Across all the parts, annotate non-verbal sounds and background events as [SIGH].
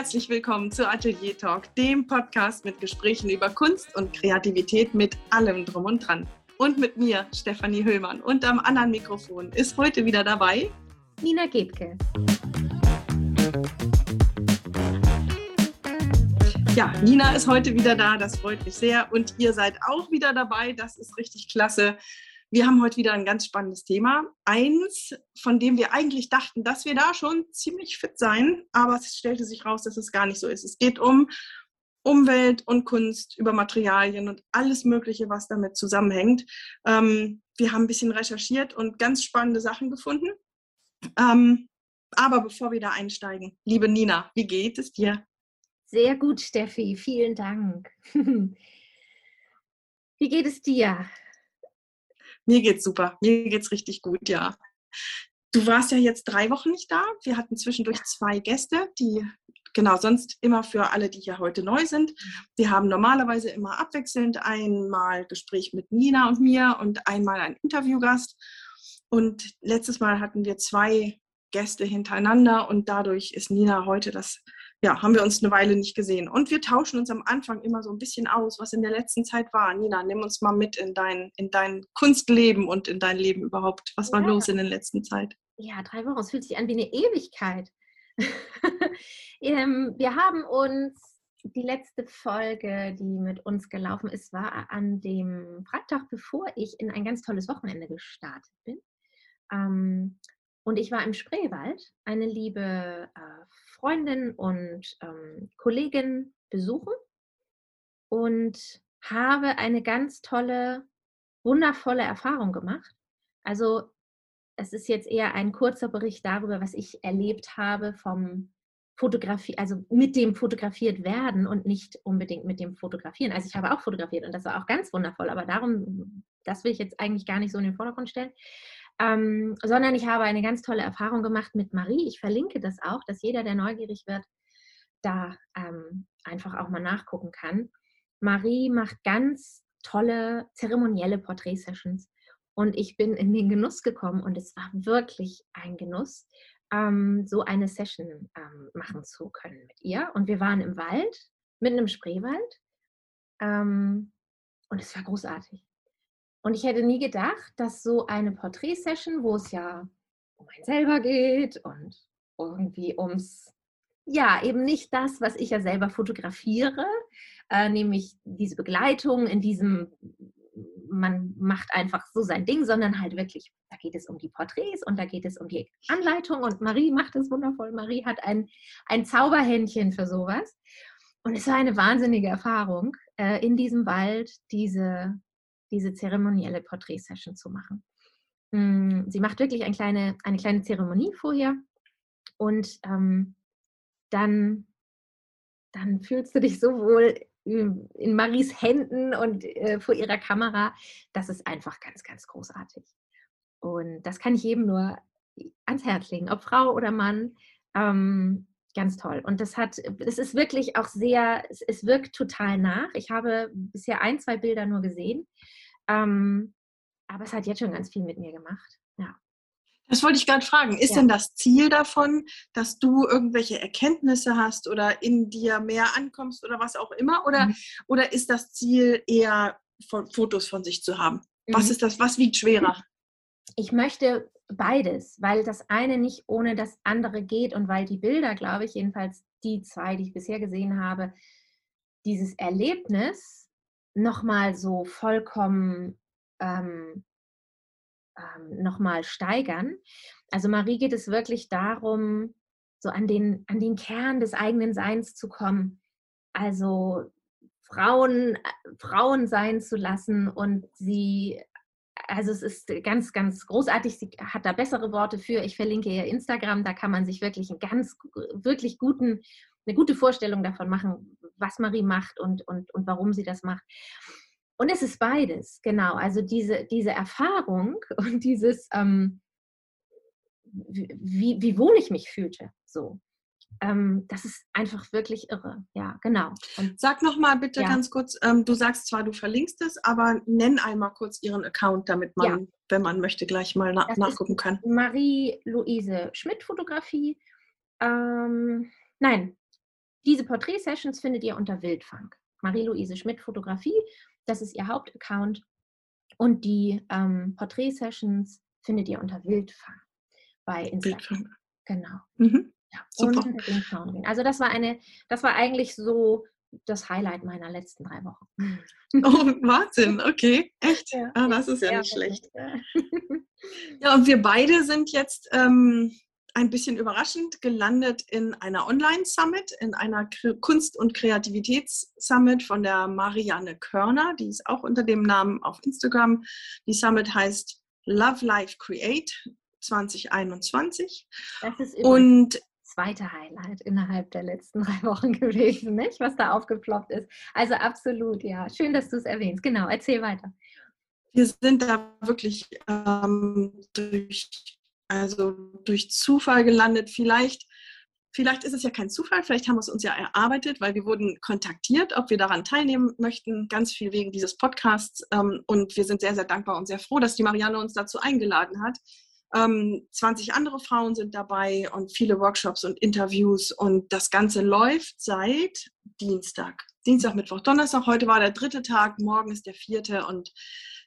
herzlich willkommen zu Atelier Talk, dem Podcast mit Gesprächen über Kunst und Kreativität mit allem drum und dran. Und mit mir, Stefanie Höhlmann. Und am anderen Mikrofon ist heute wieder dabei Nina Gebke. Ja, Nina ist heute wieder da, das freut mich sehr. Und ihr seid auch wieder dabei, das ist richtig klasse. Wir haben heute wieder ein ganz spannendes Thema. Eins, von dem wir eigentlich dachten, dass wir da schon ziemlich fit sein, aber es stellte sich raus, dass es gar nicht so ist. Es geht um Umwelt und Kunst, über Materialien und alles Mögliche, was damit zusammenhängt. Ähm, wir haben ein bisschen recherchiert und ganz spannende Sachen gefunden. Ähm, aber bevor wir da einsteigen, liebe Nina, wie geht es dir? Sehr gut, Steffi, vielen Dank. [LAUGHS] wie geht es dir? Mir geht's super. Mir geht's richtig gut, ja. Du warst ja jetzt drei Wochen nicht da. Wir hatten zwischendurch zwei Gäste, die genau sonst immer für alle, die hier heute neu sind. Wir haben normalerweise immer abwechselnd einmal Gespräch mit Nina und mir und einmal einen Interviewgast. Und letztes Mal hatten wir zwei Gäste hintereinander und dadurch ist Nina heute das ja, haben wir uns eine Weile nicht gesehen. Und wir tauschen uns am Anfang immer so ein bisschen aus, was in der letzten Zeit war. Nina, nimm uns mal mit in dein, in dein Kunstleben und in dein Leben überhaupt. Was war ja. los in der letzten Zeit? Ja, drei Wochen. Es fühlt sich an wie eine Ewigkeit. [LAUGHS] ähm, wir haben uns die letzte Folge, die mit uns gelaufen ist, war an dem Freitag, bevor ich in ein ganz tolles Wochenende gestartet bin. Ähm, und ich war im Spreewald, eine liebe äh, Freundin und ähm, Kollegin besuchen und habe eine ganz tolle, wundervolle Erfahrung gemacht. Also es ist jetzt eher ein kurzer Bericht darüber, was ich erlebt habe vom Fotografie, also mit dem fotografiert werden und nicht unbedingt mit dem Fotografieren. Also ich habe auch fotografiert und das war auch ganz wundervoll, aber darum, das will ich jetzt eigentlich gar nicht so in den Vordergrund stellen ähm, sondern ich habe eine ganz tolle Erfahrung gemacht mit Marie. Ich verlinke das auch, dass jeder, der neugierig wird, da ähm, einfach auch mal nachgucken kann. Marie macht ganz tolle zeremonielle Porträtsessions und ich bin in den Genuss gekommen und es war wirklich ein Genuss, ähm, so eine Session ähm, machen zu können mit ihr. Und wir waren im Wald, mitten im Spreewald ähm, und es war großartig. Und ich hätte nie gedacht, dass so eine Porträtsession, wo es ja um einen selber geht und irgendwie ums, ja, eben nicht das, was ich ja selber fotografiere, äh, nämlich diese Begleitung in diesem, man macht einfach so sein Ding, sondern halt wirklich, da geht es um die Porträts und da geht es um die Anleitung und Marie macht es wundervoll. Marie hat ein, ein Zauberhändchen für sowas. Und es war eine wahnsinnige Erfahrung, äh, in diesem Wald diese diese zeremonielle Porträtsession zu machen. Hm, sie macht wirklich eine kleine, eine kleine Zeremonie vorher und ähm, dann, dann fühlst du dich so wohl in Maries Händen und äh, vor ihrer Kamera. Das ist einfach ganz, ganz großartig. Und das kann ich jedem nur ans Herz legen, ob Frau oder Mann. Ähm, ganz toll. Und das hat, es ist wirklich auch sehr, es, es, wirkt total nach. Ich habe bisher ein, zwei Bilder nur gesehen. Ähm, aber es hat jetzt schon ganz viel mit mir gemacht. Ja. Das wollte ich gerade fragen. Ist ja. denn das Ziel davon, dass du irgendwelche Erkenntnisse hast oder in dir mehr ankommst oder was auch immer? Oder, mhm. oder ist das Ziel eher von Fotos von sich zu haben? Mhm. Was ist das? Was wiegt schwerer? Ich möchte beides, weil das eine nicht ohne das andere geht und weil die Bilder, glaube ich, jedenfalls die zwei, die ich bisher gesehen habe, dieses Erlebnis nochmal so vollkommen ähm, ähm, nochmal steigern. Also Marie geht es wirklich darum, so an den, an den Kern des eigenen Seins zu kommen. Also Frauen, äh, Frauen sein zu lassen und sie, also es ist ganz, ganz großartig. Sie hat da bessere Worte für. Ich verlinke ihr Instagram, da kann man sich wirklich einen ganz, wirklich guten, eine gute Vorstellung davon machen, was Marie macht und, und, und warum sie das macht. Und es ist beides, genau. Also diese, diese Erfahrung [LAUGHS] und dieses, ähm, wie, wie wohl ich mich fühlte, so. Ähm, das ist einfach wirklich irre. Ja, genau. Und Sag noch mal bitte ja. ganz kurz, ähm, du sagst zwar, du verlinkst es, aber nenn einmal kurz ihren Account, damit man, ja. wenn man möchte, gleich mal na nachgucken kann. Marie-Louise Schmidt Fotografie. Ähm, nein, diese Porträt-Sessions findet ihr unter Wildfang. Marie-Louise Schmidt Fotografie, das ist ihr Hauptaccount. Und die ähm, Porträt-Sessions findet ihr unter Wildfang bei Instagram. Wildfang. Genau. Mhm. Ja, Super. Und Also das war eine, das war eigentlich so das Highlight meiner letzten drei Wochen. [LAUGHS] Oh, Wahnsinn, okay, echt? Ja, ah, das ist ja, nicht schlecht. Ja, und wir beide sind jetzt ähm, ein bisschen überraschend gelandet in einer Online-Summit, in einer Kunst- und Kreativitäts-Summit von der Marianne Körner. Die ist auch unter dem Namen auf Instagram. Die Summit heißt Love Life Create 2021. Das ist und zweite Highlight innerhalb der letzten [LAUGHS] drei Wochen gewesen, nicht? was da aufgeploppt ist. Also absolut, ja. Schön, dass du es erwähnst. Genau, erzähl weiter. Wir sind da wirklich ähm, durch also durch Zufall gelandet. Vielleicht, vielleicht ist es ja kein Zufall, vielleicht haben wir es uns ja erarbeitet, weil wir wurden kontaktiert, ob wir daran teilnehmen möchten, ganz viel wegen dieses Podcasts. Ähm, und wir sind sehr, sehr dankbar und sehr froh, dass die Marianne uns dazu eingeladen hat. 20 ähm, andere Frauen sind dabei und viele Workshops und Interviews und das Ganze läuft seit Dienstag. Dienstag, Mittwoch, Donnerstag. Heute war der dritte Tag, morgen ist der vierte und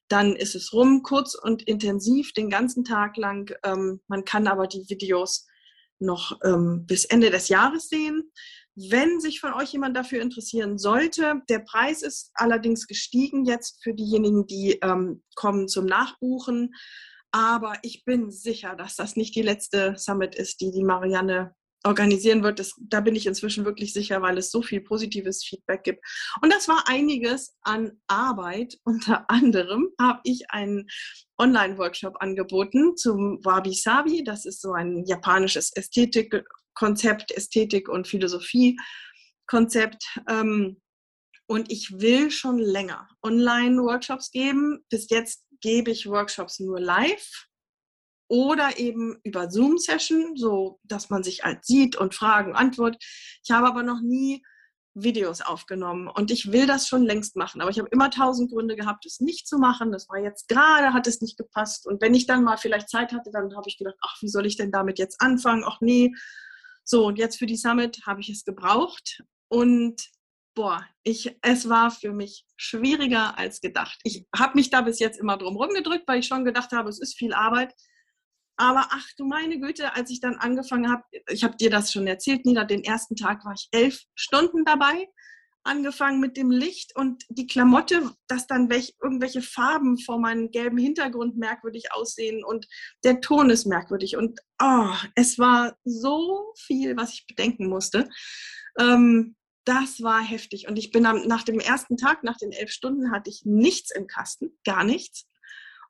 dann ist es rum, kurz und intensiv, den ganzen Tag lang. Ähm, man kann aber die Videos noch ähm, bis Ende des Jahres sehen. Wenn sich von euch jemand dafür interessieren sollte, der Preis ist allerdings gestiegen jetzt für diejenigen, die ähm, kommen zum Nachbuchen. Aber ich bin sicher, dass das nicht die letzte Summit ist, die die Marianne organisieren wird. Das, da bin ich inzwischen wirklich sicher, weil es so viel positives Feedback gibt. Und das war einiges an Arbeit. [LAUGHS] Unter anderem habe ich einen Online-Workshop angeboten zum Wabi-Sabi. Das ist so ein japanisches Ästhetikkonzept, Ästhetik und Philosophie-Konzept. Ähm, und ich will schon länger Online-Workshops geben. Bis jetzt gebe ich Workshops nur live oder eben über Zoom-Session, so dass man sich halt sieht und Fragen antwortet. Ich habe aber noch nie Videos aufgenommen und ich will das schon längst machen, aber ich habe immer tausend Gründe gehabt, es nicht zu machen. Das war jetzt gerade, hat es nicht gepasst und wenn ich dann mal vielleicht Zeit hatte, dann habe ich gedacht, ach, wie soll ich denn damit jetzt anfangen? Ach nee. So, und jetzt für die Summit habe ich es gebraucht und boah, ich, es war für mich schwieriger als gedacht. Ich habe mich da bis jetzt immer drum rumgedrückt, weil ich schon gedacht habe, es ist viel Arbeit. Aber ach du meine Güte, als ich dann angefangen habe, ich habe dir das schon erzählt, Nina, den ersten Tag war ich elf Stunden dabei, angefangen mit dem Licht und die Klamotte, dass dann welch, irgendwelche Farben vor meinem gelben Hintergrund merkwürdig aussehen und der Ton ist merkwürdig und oh, es war so viel, was ich bedenken musste. Ähm, das war heftig und ich bin am, nach dem ersten Tag, nach den elf Stunden, hatte ich nichts im Kasten, gar nichts.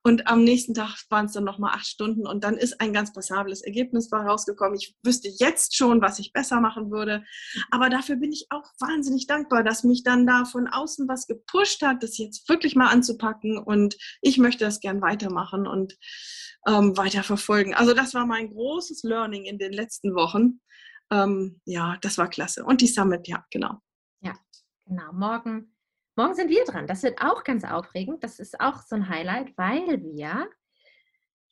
Und am nächsten Tag waren es dann nochmal acht Stunden und dann ist ein ganz passables Ergebnis rausgekommen. Ich wüsste jetzt schon, was ich besser machen würde. Aber dafür bin ich auch wahnsinnig dankbar, dass mich dann da von außen was gepusht hat, das jetzt wirklich mal anzupacken. Und ich möchte das gern weitermachen und ähm, weiter verfolgen. Also das war mein großes Learning in den letzten Wochen. Ähm, ja, das war klasse. Und die Summit, ja, genau. Ja, genau. Morgen Morgen sind wir dran. Das wird auch ganz aufregend. Das ist auch so ein Highlight, weil wir,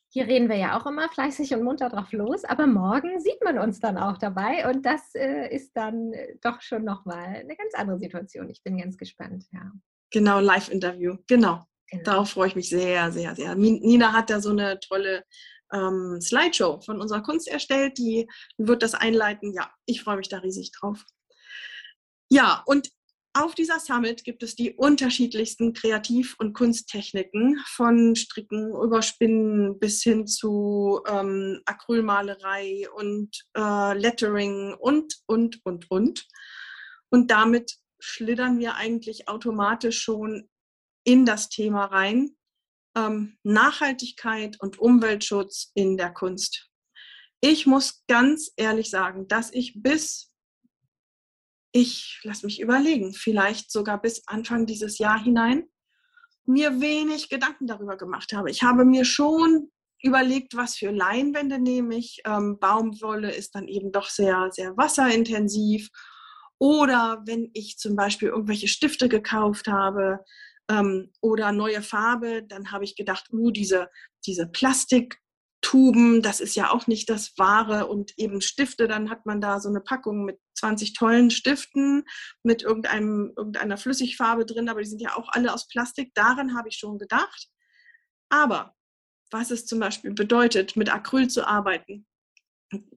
hier reden wir ja auch immer fleißig und munter drauf los, aber morgen sieht man uns dann auch dabei und das äh, ist dann äh, doch schon nochmal eine ganz andere Situation. Ich bin ganz gespannt, ja. Genau, Live-Interview, genau. genau. Darauf freue ich mich sehr, sehr, sehr. Nina hat da so eine tolle ähm, Slideshow von unserer Kunst erstellt, die wird das einleiten. Ja, ich freue mich da riesig drauf. Ja, und auf dieser Summit gibt es die unterschiedlichsten Kreativ- und Kunsttechniken, von Stricken über Spinnen bis hin zu ähm, Acrylmalerei und äh, Lettering und, und, und, und. Und damit schlittern wir eigentlich automatisch schon in das Thema rein. Ähm, Nachhaltigkeit und Umweltschutz in der Kunst. Ich muss ganz ehrlich sagen, dass ich bis ich lass mich überlegen, vielleicht sogar bis Anfang dieses Jahr hinein, mir wenig Gedanken darüber gemacht habe. Ich habe mir schon überlegt, was für Leinwände nehme ich. Ähm, Baumwolle ist dann eben doch sehr, sehr wasserintensiv. Oder wenn ich zum Beispiel irgendwelche Stifte gekauft habe ähm, oder neue Farbe, dann habe ich gedacht, uh, diese, diese Plastik, Tuben, das ist ja auch nicht das Wahre und eben Stifte, dann hat man da so eine Packung mit 20 tollen Stiften mit irgendeinem, irgendeiner Flüssigfarbe drin, aber die sind ja auch alle aus Plastik. Daran habe ich schon gedacht. Aber was es zum Beispiel bedeutet, mit Acryl zu arbeiten,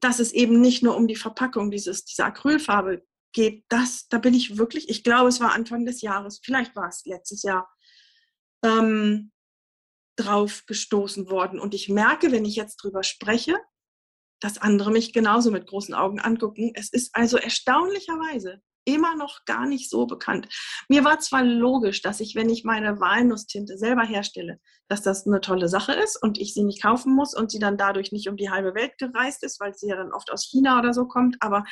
dass es eben nicht nur um die Verpackung dieses, dieser Acrylfarbe geht, das, da bin ich wirklich, ich glaube, es war Anfang des Jahres, vielleicht war es letztes Jahr, ähm, drauf gestoßen worden. Und ich merke, wenn ich jetzt drüber spreche, dass andere mich genauso mit großen Augen angucken. Es ist also erstaunlicherweise immer noch gar nicht so bekannt. Mir war zwar logisch, dass ich, wenn ich meine Walnusstinte selber herstelle, dass das eine tolle Sache ist und ich sie nicht kaufen muss und sie dann dadurch nicht um die halbe Welt gereist ist, weil sie ja dann oft aus China oder so kommt, aber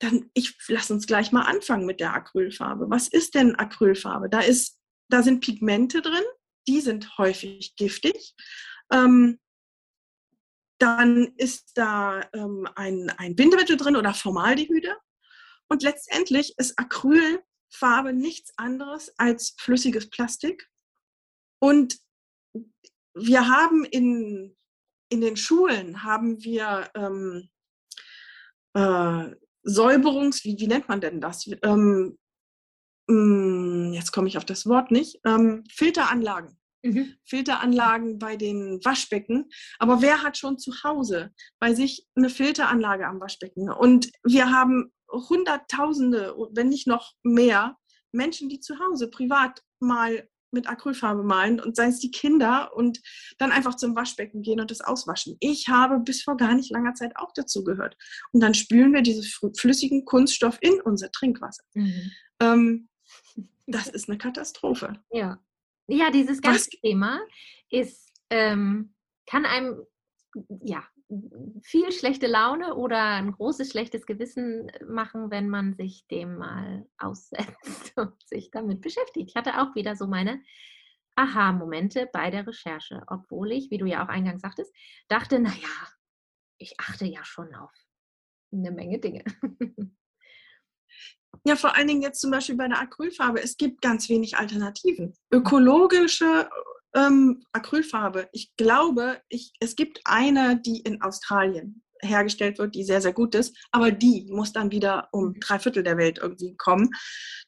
dann ich lass uns gleich mal anfangen mit der Acrylfarbe. Was ist denn Acrylfarbe? Da ist da sind Pigmente drin, die sind häufig giftig. Ähm, dann ist da ähm, ein, ein Bindemittel drin oder Formaldehyde. Und letztendlich ist Acrylfarbe nichts anderes als flüssiges Plastik. Und wir haben in, in den Schulen haben wir ähm, äh, Säuberungs, wie, wie nennt man denn das? Ähm, hm, jetzt komme ich auf das Wort nicht, ähm, Filteranlagen. Mhm. Filteranlagen bei den Waschbecken. Aber wer hat schon zu Hause bei sich eine Filteranlage am Waschbecken? Und wir haben Hunderttausende, wenn nicht noch mehr, Menschen, die zu Hause privat mal mit Acrylfarbe malen und sei es die Kinder und dann einfach zum Waschbecken gehen und das auswaschen. Ich habe bis vor gar nicht langer Zeit auch dazu gehört. Und dann spülen wir diesen flüssigen Kunststoff in unser Trinkwasser. Mhm. Ähm, das ist eine Katastrophe. Ja, ja dieses ganze Was? Thema ist, ähm, kann einem ja, viel schlechte Laune oder ein großes schlechtes Gewissen machen, wenn man sich dem mal aussetzt [LAUGHS] und sich damit beschäftigt. Ich hatte auch wieder so meine Aha-Momente bei der Recherche, obwohl ich, wie du ja auch eingangs sagtest, dachte, naja, ich achte ja schon auf eine Menge Dinge. [LAUGHS] Ja, vor allen Dingen jetzt zum Beispiel bei der Acrylfarbe. Es gibt ganz wenig Alternativen. Ökologische ähm, Acrylfarbe. Ich glaube, ich, es gibt eine, die in Australien hergestellt wird, die sehr, sehr gut ist, aber die muss dann wieder um drei Viertel der Welt irgendwie kommen.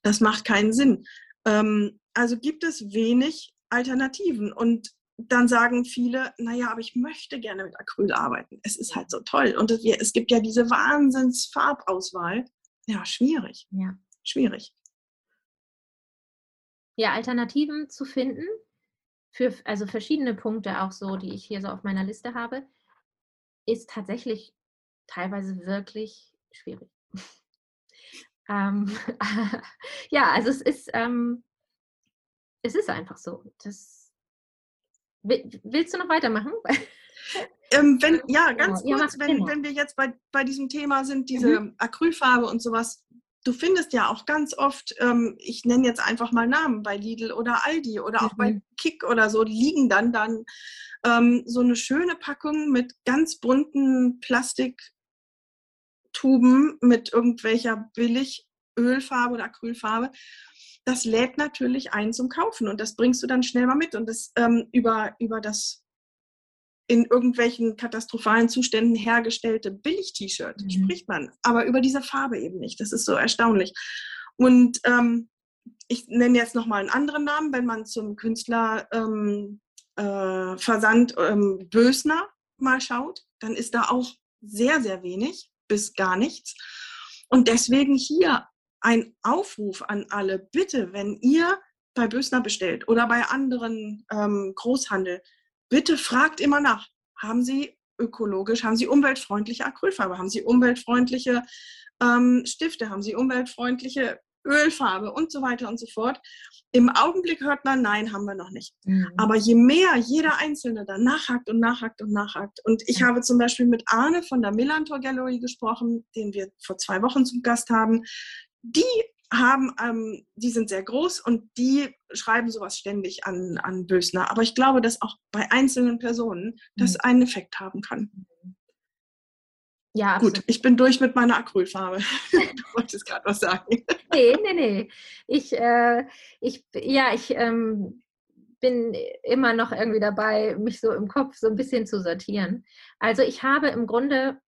Das macht keinen Sinn. Ähm, also gibt es wenig Alternativen und dann sagen viele, naja, aber ich möchte gerne mit Acryl arbeiten. Es ist halt so toll. Und es, es gibt ja diese Wahnsinns-Farbauswahl. Ja, schwierig. Ja. Schwierig. Ja, Alternativen zu finden für also verschiedene Punkte auch so, die ich hier so auf meiner Liste habe, ist tatsächlich teilweise wirklich schwierig. [LAUGHS] ähm, [LAUGHS] ja, also es ist, ähm, es ist einfach so. Das, willst du noch weitermachen? [LAUGHS] Ähm, wenn, ja, ganz ja, kurz, wenn, wenn wir jetzt bei, bei diesem Thema sind, diese mhm. Acrylfarbe und sowas, du findest ja auch ganz oft, ähm, ich nenne jetzt einfach mal Namen, bei Lidl oder Aldi oder auch mhm. bei Kick oder so, liegen dann dann ähm, so eine schöne Packung mit ganz bunten Plastiktuben mit irgendwelcher billig Ölfarbe oder Acrylfarbe. Das lädt natürlich ein zum Kaufen und das bringst du dann schnell mal mit und das ähm, über, über das in irgendwelchen katastrophalen Zuständen hergestellte Billig-T-Shirt mhm. spricht man, aber über diese Farbe eben nicht. Das ist so erstaunlich. Und ähm, ich nenne jetzt nochmal einen anderen Namen, wenn man zum Künstler ähm, äh, Versand ähm, Bösner mal schaut, dann ist da auch sehr, sehr wenig bis gar nichts. Und deswegen hier ein Aufruf an alle, bitte, wenn ihr bei Bösner bestellt oder bei anderen ähm, Großhandel, bitte fragt immer nach. Haben Sie ökologisch, haben Sie umweltfreundliche Acrylfarbe, haben Sie umweltfreundliche ähm, Stifte, haben Sie umweltfreundliche Ölfarbe und so weiter und so fort. Im Augenblick hört man, nein, haben wir noch nicht. Mhm. Aber je mehr jeder Einzelne da nachhakt und nachhakt und nachhakt. Und ich mhm. habe zum Beispiel mit Arne von der Millantor Gallery gesprochen, den wir vor zwei Wochen zum Gast haben. Die haben, ähm, die sind sehr groß und die schreiben sowas ständig an, an Bösner. Aber ich glaube, dass auch bei einzelnen Personen das mhm. einen Effekt haben kann. Ja, absolut. Gut, ich bin durch mit meiner Acrylfarbe. [LAUGHS] du wolltest gerade was sagen. Nee, nee, nee. Ich, äh, ich, ja, ich ähm, bin immer noch irgendwie dabei, mich so im Kopf so ein bisschen zu sortieren. Also ich habe im Grunde,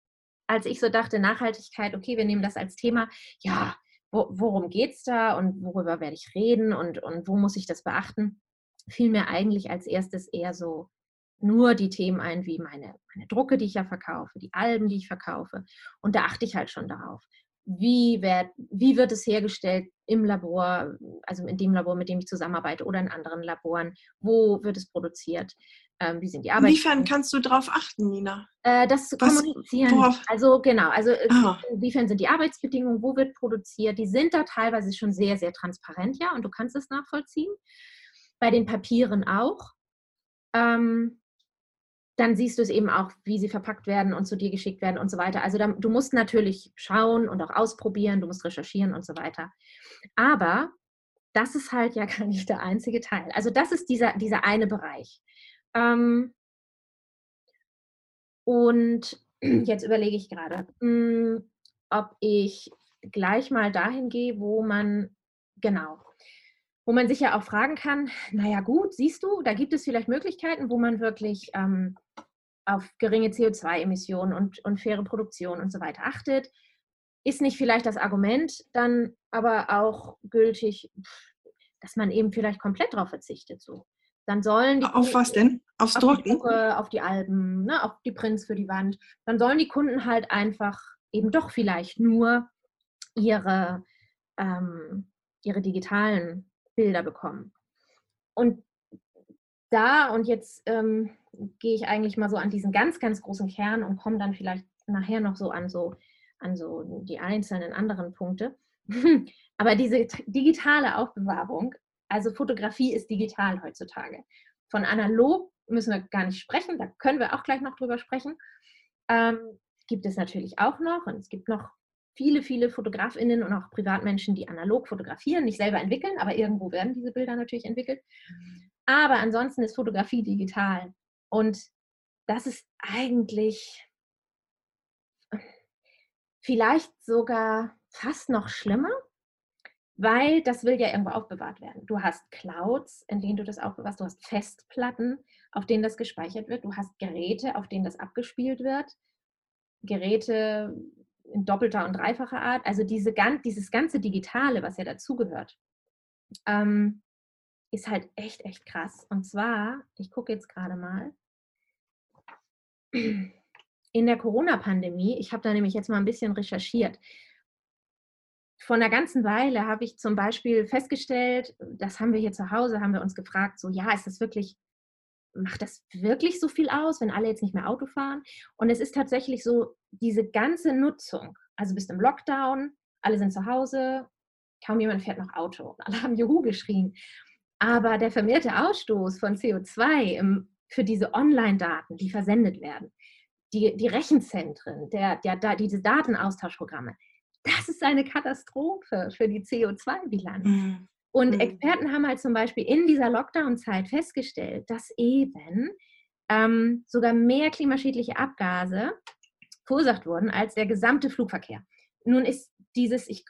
als ich so dachte, Nachhaltigkeit, okay, wir nehmen das als Thema, ja, wo, worum geht es da und worüber werde ich reden und, und wo muss ich das beachten, fiel mir eigentlich als erstes eher so nur die Themen ein, wie meine, meine Drucke, die ich ja verkaufe, die Alben, die ich verkaufe. Und da achte ich halt schon darauf. Wie wird, wie wird es hergestellt im Labor, also in dem Labor, mit dem ich zusammenarbeite oder in anderen Laboren? Wo wird es produziert? Ähm, wie sind die Arbeits Inwiefern kannst du darauf achten, Nina? Äh, das zu kommunizieren. Worauf? Also genau, also Aha. inwiefern sind die Arbeitsbedingungen, wo wird produziert? Die sind da teilweise schon sehr, sehr transparent, ja, und du kannst es nachvollziehen. Bei den Papieren auch. Ähm, dann siehst du es eben auch, wie sie verpackt werden und zu dir geschickt werden und so weiter. Also dann, du musst natürlich schauen und auch ausprobieren, du musst recherchieren und so weiter. Aber das ist halt ja [LAUGHS] gar nicht der einzige Teil. Also das ist dieser, dieser eine Bereich. Ähm, und [CLEARS THROAT] jetzt überlege ich gerade, hm, ob ich gleich mal dahin gehe, wo man, genau, wo man sich ja auch fragen kann, [LAUGHS] naja gut, siehst du, da gibt es vielleicht Möglichkeiten, wo man wirklich ähm, auf geringe CO2-Emissionen und, und faire Produktion und so weiter achtet. Ist nicht vielleicht das Argument dann aber auch gültig, dass man eben vielleicht komplett darauf verzichtet? So. Dann sollen die auf Kunden, was denn? Aufs auf Drucken? Die Drucke, auf die Alben, ne, auf die Prints für die Wand. Dann sollen die Kunden halt einfach eben doch vielleicht nur ihre, ähm, ihre digitalen Bilder bekommen. Und da, und jetzt ähm, gehe ich eigentlich mal so an diesen ganz, ganz großen Kern und komme dann vielleicht nachher noch so an so, an so die einzelnen anderen Punkte. [LAUGHS] Aber diese digitale Aufbewahrung, also Fotografie ist digital heutzutage. Von analog müssen wir gar nicht sprechen, da können wir auch gleich noch drüber sprechen. Ähm, gibt es natürlich auch noch und es gibt noch viele, viele Fotografinnen und auch Privatmenschen, die analog fotografieren, nicht selber entwickeln, aber irgendwo werden diese Bilder natürlich entwickelt. Aber ansonsten ist Fotografie digital. Und das ist eigentlich vielleicht sogar fast noch schlimmer, weil das will ja irgendwo aufbewahrt werden. Du hast Clouds, in denen du das aufbewahrst, du hast Festplatten, auf denen das gespeichert wird, du hast Geräte, auf denen das abgespielt wird, Geräte in doppelter und dreifacher Art. Also diese, dieses ganze Digitale, was ja dazugehört, ähm, ist halt echt, echt krass. Und zwar, ich gucke jetzt gerade mal, in der Corona-Pandemie, ich habe da nämlich jetzt mal ein bisschen recherchiert, vor einer ganzen Weile habe ich zum Beispiel festgestellt, das haben wir hier zu Hause, haben wir uns gefragt, so ja, ist das wirklich macht das wirklich so viel aus, wenn alle jetzt nicht mehr Auto fahren? Und es ist tatsächlich so, diese ganze Nutzung, also bist im Lockdown, alle sind zu Hause, kaum jemand fährt noch Auto. Alle haben Juhu geschrien. Aber der vermehrte Ausstoß von CO2 im, für diese Online-Daten, die versendet werden, die, die Rechenzentren, der, der, diese Datenaustauschprogramme, das ist eine Katastrophe für die CO2-Bilanz. Mhm. Und mhm. Experten haben halt zum Beispiel in dieser Lockdown-Zeit festgestellt, dass eben ähm, sogar mehr klimaschädliche Abgase verursacht wurden als der gesamte Flugverkehr. Nun ist dieses, ich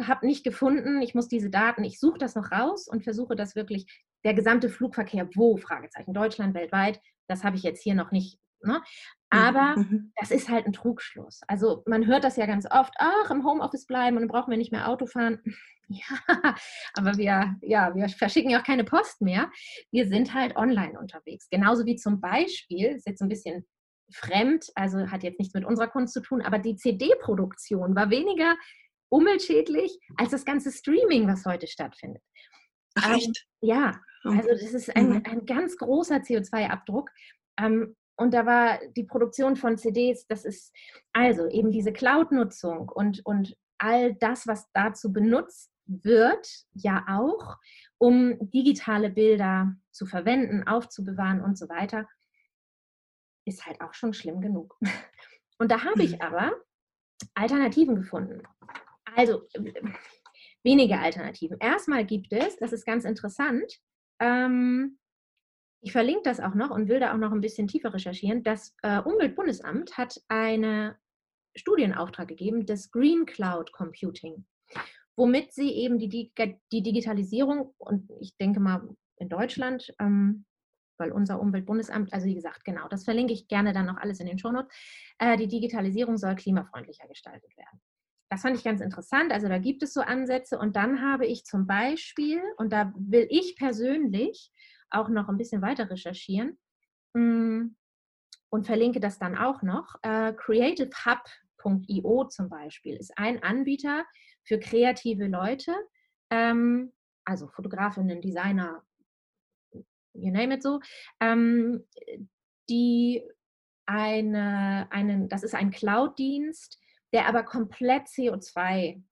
habe nicht gefunden, ich muss diese Daten, ich suche das noch raus und versuche das wirklich, der gesamte Flugverkehr, wo, Fragezeichen, Deutschland, weltweit, das habe ich jetzt hier noch nicht. Ne? Aber mhm. das ist halt ein Trugschluss. Also man hört das ja ganz oft, ach, im Homeoffice bleiben und dann brauchen wir nicht mehr Auto fahren. [LAUGHS] Ja, aber wir, ja, wir verschicken ja auch keine Post mehr. Wir sind halt online unterwegs. Genauso wie zum Beispiel, ist jetzt ein bisschen fremd, also hat jetzt nichts mit unserer Kunst zu tun, aber die CD-Produktion war weniger umweltschädlich als das ganze Streaming, was heute stattfindet. Ach, ähm, echt? ja, also das ist ein, mhm. ein ganz großer CO2-Abdruck. Ähm, und da war die Produktion von CDs, das ist also eben diese Cloud-Nutzung und, und all das, was dazu benutzt wird, ja auch, um digitale Bilder zu verwenden, aufzubewahren und so weiter, ist halt auch schon schlimm genug. [LAUGHS] Und da habe ich aber Alternativen gefunden. Also wenige Alternativen. Erstmal gibt es, das ist ganz interessant, ähm, ich verlinke das auch noch und will da auch noch ein bisschen tiefer recherchieren. Das äh, Umweltbundesamt hat einen Studienauftrag gegeben, das Green Cloud Computing, womit sie eben die, die Digitalisierung und ich denke mal, in Deutschland, ähm, weil unser Umweltbundesamt, also wie gesagt, genau, das verlinke ich gerne dann noch alles in den Shownotes. Äh, die Digitalisierung soll klimafreundlicher gestaltet werden. Das fand ich ganz interessant. Also da gibt es so Ansätze. Und dann habe ich zum Beispiel, und da will ich persönlich auch noch ein bisschen weiter recherchieren mm, und verlinke das dann auch noch. Äh, CreativeHub.io zum Beispiel ist ein Anbieter für kreative Leute, ähm, also Fotografinnen, Designer, you name it so, ähm, die eine, einen, das ist ein Cloud-Dienst, der aber komplett CO2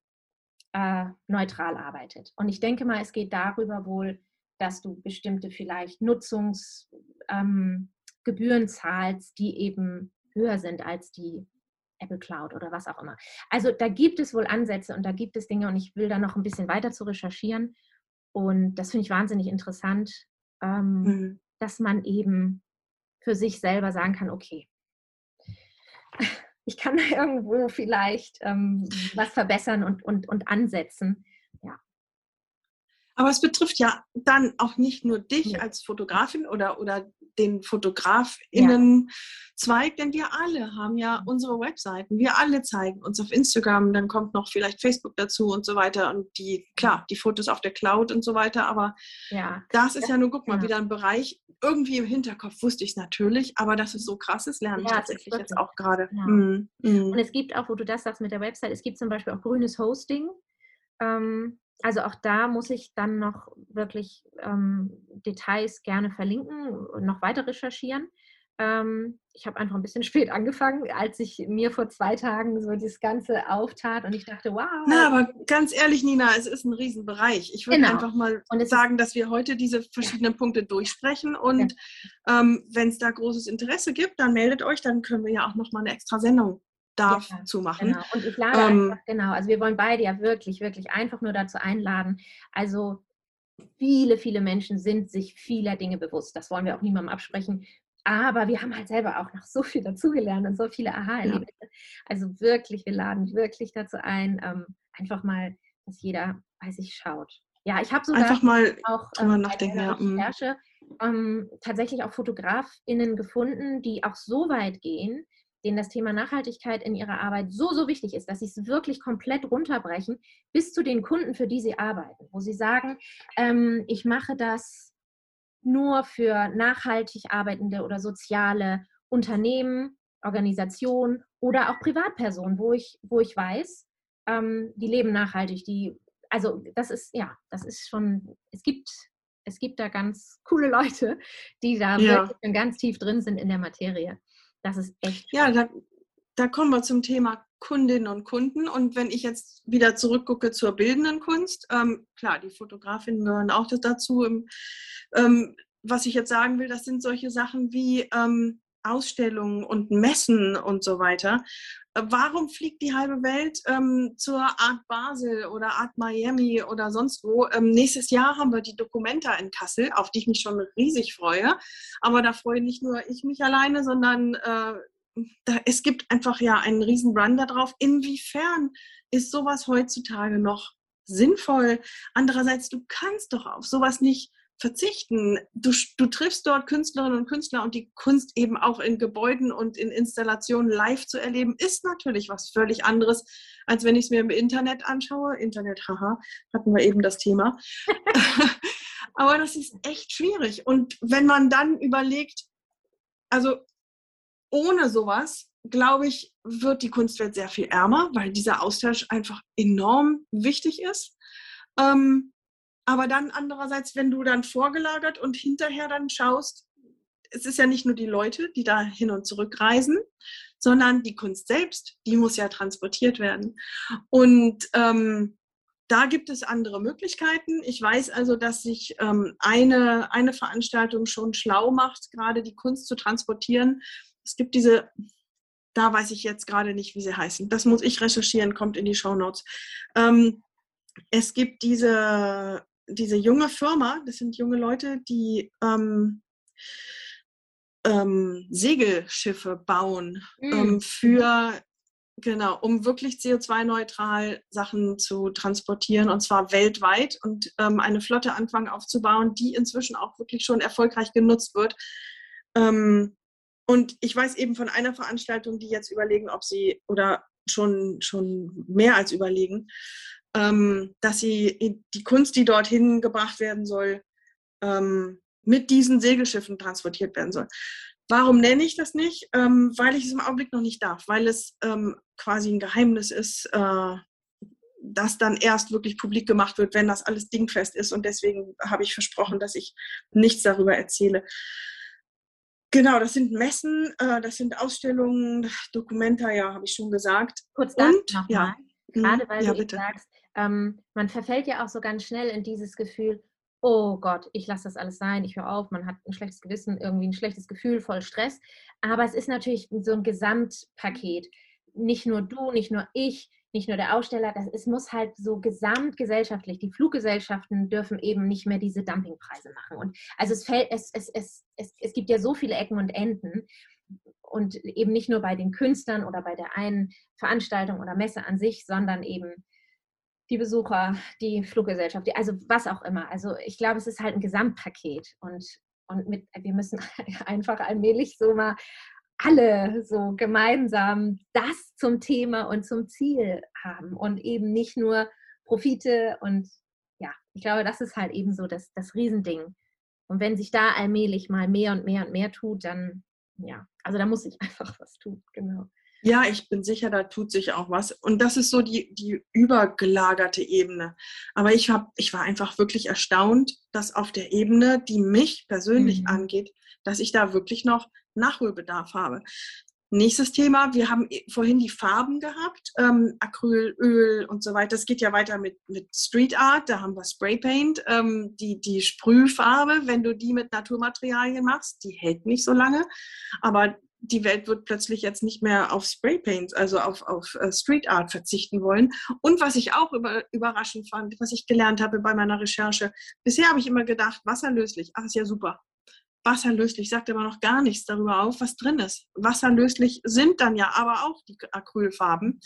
äh, neutral arbeitet. Und ich denke mal, es geht darüber wohl, dass du bestimmte vielleicht Nutzungsgebühren ähm, zahlst, die eben höher sind als die Apple Cloud oder was auch immer. Also da gibt es wohl Ansätze und da gibt es Dinge und ich will da noch ein bisschen weiter zu recherchieren. Und das finde ich wahnsinnig interessant, ähm, mhm. dass man eben für sich selber sagen kann, okay, [LAUGHS] ich kann irgendwo vielleicht ähm, was verbessern und, und, und ansetzen. Aber es betrifft ja dann auch nicht nur dich ja. als Fotografin oder, oder den Fotografinnen-Zweig, ja. denn wir alle haben ja unsere Webseiten. Wir alle zeigen uns auf Instagram, dann kommt noch vielleicht Facebook dazu und so weiter. Und die, klar, die Fotos auf der Cloud und so weiter. Aber ja. das ist ja nur, guck mal, wieder ein Bereich, irgendwie im Hinterkopf wusste ich es natürlich, aber dass es so krass ist, lerne ich tatsächlich jetzt auch gerade. Genau. Mm, mm. Und es gibt auch, wo du das sagst mit der Website, es gibt zum Beispiel auch grünes Hosting. Ähm, also auch da muss ich dann noch wirklich ähm, Details gerne verlinken und noch weiter recherchieren. Ähm, ich habe einfach ein bisschen [LAUGHS] spät angefangen, als ich mir vor zwei Tagen so das Ganze auftat und ich dachte, wow. Na, aber ganz ehrlich, Nina, es ist ein Riesenbereich. Ich würde genau. einfach mal sagen, dass wir heute diese verschiedenen ja. Punkte durchsprechen und ja. ähm, wenn es da großes Interesse gibt, dann meldet euch, dann können wir ja auch nochmal eine extra Sendung dazu ja, machen. Genau. Und ich lade ähm, einfach, genau, also wir wollen beide ja wirklich, wirklich einfach nur dazu einladen. Also viele, viele Menschen sind sich vieler Dinge bewusst. Das wollen wir auch niemandem absprechen. Aber wir haben halt selber auch noch so viel dazugelernt und so viele Aha-Erlebnisse. Ja. Also wirklich, wir laden wirklich dazu ein, ähm, einfach mal, dass jeder bei sich schaut. Ja, ich habe sogar einfach mal auch ähm, nachdenken, ja. Mhm. Recherche ähm, tatsächlich auch FotografInnen gefunden, die auch so weit gehen, denen das Thema Nachhaltigkeit in ihrer Arbeit so, so wichtig ist, dass sie es wirklich komplett runterbrechen, bis zu den Kunden, für die sie arbeiten, wo sie sagen, ähm, ich mache das nur für nachhaltig arbeitende oder soziale Unternehmen, Organisationen oder auch Privatpersonen, wo ich, wo ich weiß, ähm, die leben nachhaltig, die, also das ist, ja, das ist schon, es gibt, es gibt da ganz coole Leute, die da ja. wirklich ganz tief drin sind in der Materie. Das ist echt. Ja, da, da kommen wir zum Thema Kundinnen und Kunden. Und wenn ich jetzt wieder zurückgucke zur bildenden Kunst, ähm, klar, die Fotografinnen gehören auch dazu. Ähm, was ich jetzt sagen will, das sind solche Sachen wie ähm, Ausstellungen und Messen und so weiter. Äh, warum fliegt die halbe Welt ähm, zur Art Basel oder Art Miami oder sonst wo? Ähm, nächstes Jahr haben wir die Documenta in Kassel, auf die ich mich schon riesig freue. Aber da freue nicht nur ich mich alleine, sondern äh, da, es gibt einfach ja einen riesen Run darauf. Inwiefern ist sowas heutzutage noch sinnvoll? Andererseits, du kannst doch auf sowas nicht verzichten. Du, du triffst dort Künstlerinnen und Künstler und die Kunst eben auch in Gebäuden und in Installationen live zu erleben, ist natürlich was völlig anderes, als wenn ich es mir im Internet anschaue. Internet, haha, hatten wir eben das Thema. [LAUGHS] Aber das ist echt schwierig. Und wenn man dann überlegt, also ohne sowas, glaube ich, wird die Kunstwelt sehr viel ärmer, weil dieser Austausch einfach enorm wichtig ist. Ähm, aber dann andererseits, wenn du dann vorgelagert und hinterher dann schaust, es ist ja nicht nur die Leute, die da hin und zurück reisen, sondern die Kunst selbst, die muss ja transportiert werden. Und ähm, da gibt es andere Möglichkeiten. Ich weiß also, dass sich ähm, eine, eine Veranstaltung schon schlau macht, gerade die Kunst zu transportieren. Es gibt diese, da weiß ich jetzt gerade nicht, wie sie heißen. Das muss ich recherchieren, kommt in die Show Notes. Ähm, es gibt diese, diese junge Firma, das sind junge Leute, die ähm, ähm, Segelschiffe bauen mhm. für Genau, um wirklich CO2-neutral Sachen zu transportieren und zwar weltweit und ähm, eine Flotte anfangen aufzubauen, die inzwischen auch wirklich schon erfolgreich genutzt wird. Ähm, und ich weiß eben von einer Veranstaltung, die jetzt überlegen, ob sie oder schon, schon mehr als überlegen, ähm, dass sie die Kunst, die dorthin gebracht werden soll, ähm, mit diesen Segelschiffen transportiert werden soll. Warum nenne ich das nicht? Ähm, weil ich es im Augenblick noch nicht darf, weil es ähm, quasi ein Geheimnis ist, äh, das dann erst wirklich publik gemacht wird, wenn das alles dingfest ist. Und deswegen habe ich versprochen, dass ich nichts darüber erzähle. Genau, das sind Messen, äh, das sind Ausstellungen, Dokumenta, ja, habe ich schon gesagt. Kurz dazu nochmal, ja. gerade weil ja, du sagst, ähm, man verfällt ja auch so ganz schnell in dieses Gefühl, oh Gott, ich lasse das alles sein, ich höre auf, man hat ein schlechtes Gewissen, irgendwie ein schlechtes Gefühl, voll Stress. Aber es ist natürlich so ein Gesamtpaket. Nicht nur du, nicht nur ich, nicht nur der Aussteller, das, es muss halt so gesamtgesellschaftlich, die Fluggesellschaften dürfen eben nicht mehr diese Dumpingpreise machen. Und also es, fällt, es, es, es, es, es gibt ja so viele Ecken und Enden und eben nicht nur bei den Künstlern oder bei der einen Veranstaltung oder Messe an sich, sondern eben die Besucher, die Fluggesellschaft, die, also was auch immer. Also ich glaube, es ist halt ein Gesamtpaket und, und mit, wir müssen [LAUGHS] einfach allmählich so mal alle so gemeinsam das zum Thema und zum Ziel haben und eben nicht nur Profite und ja, ich glaube, das ist halt eben so das, das Riesending. Und wenn sich da allmählich mal mehr und mehr und mehr tut, dann ja, also da muss ich [LAUGHS] einfach was tun, genau. Ja, ich bin sicher, da tut sich auch was. Und das ist so die, die übergelagerte Ebene. Aber ich, hab, ich war einfach wirklich erstaunt, dass auf der Ebene, die mich persönlich mhm. angeht, dass ich da wirklich noch Nachholbedarf habe. Nächstes Thema, wir haben vorhin die Farben gehabt, ähm, Acryl, Öl und so weiter. Das geht ja weiter mit, mit Street Art, da haben wir Spray Paint, ähm, die, die Sprühfarbe, wenn du die mit Naturmaterialien machst, die hält nicht so lange, aber die Welt wird plötzlich jetzt nicht mehr auf Spray Paints, also auf, auf uh, Street Art verzichten wollen. Und was ich auch über, überraschend fand, was ich gelernt habe bei meiner Recherche, bisher habe ich immer gedacht, wasserlöslich, ach, ist ja super. Wasserlöslich sagt aber noch gar nichts darüber auf, was drin ist. Wasserlöslich sind dann ja aber auch die Acrylfarben.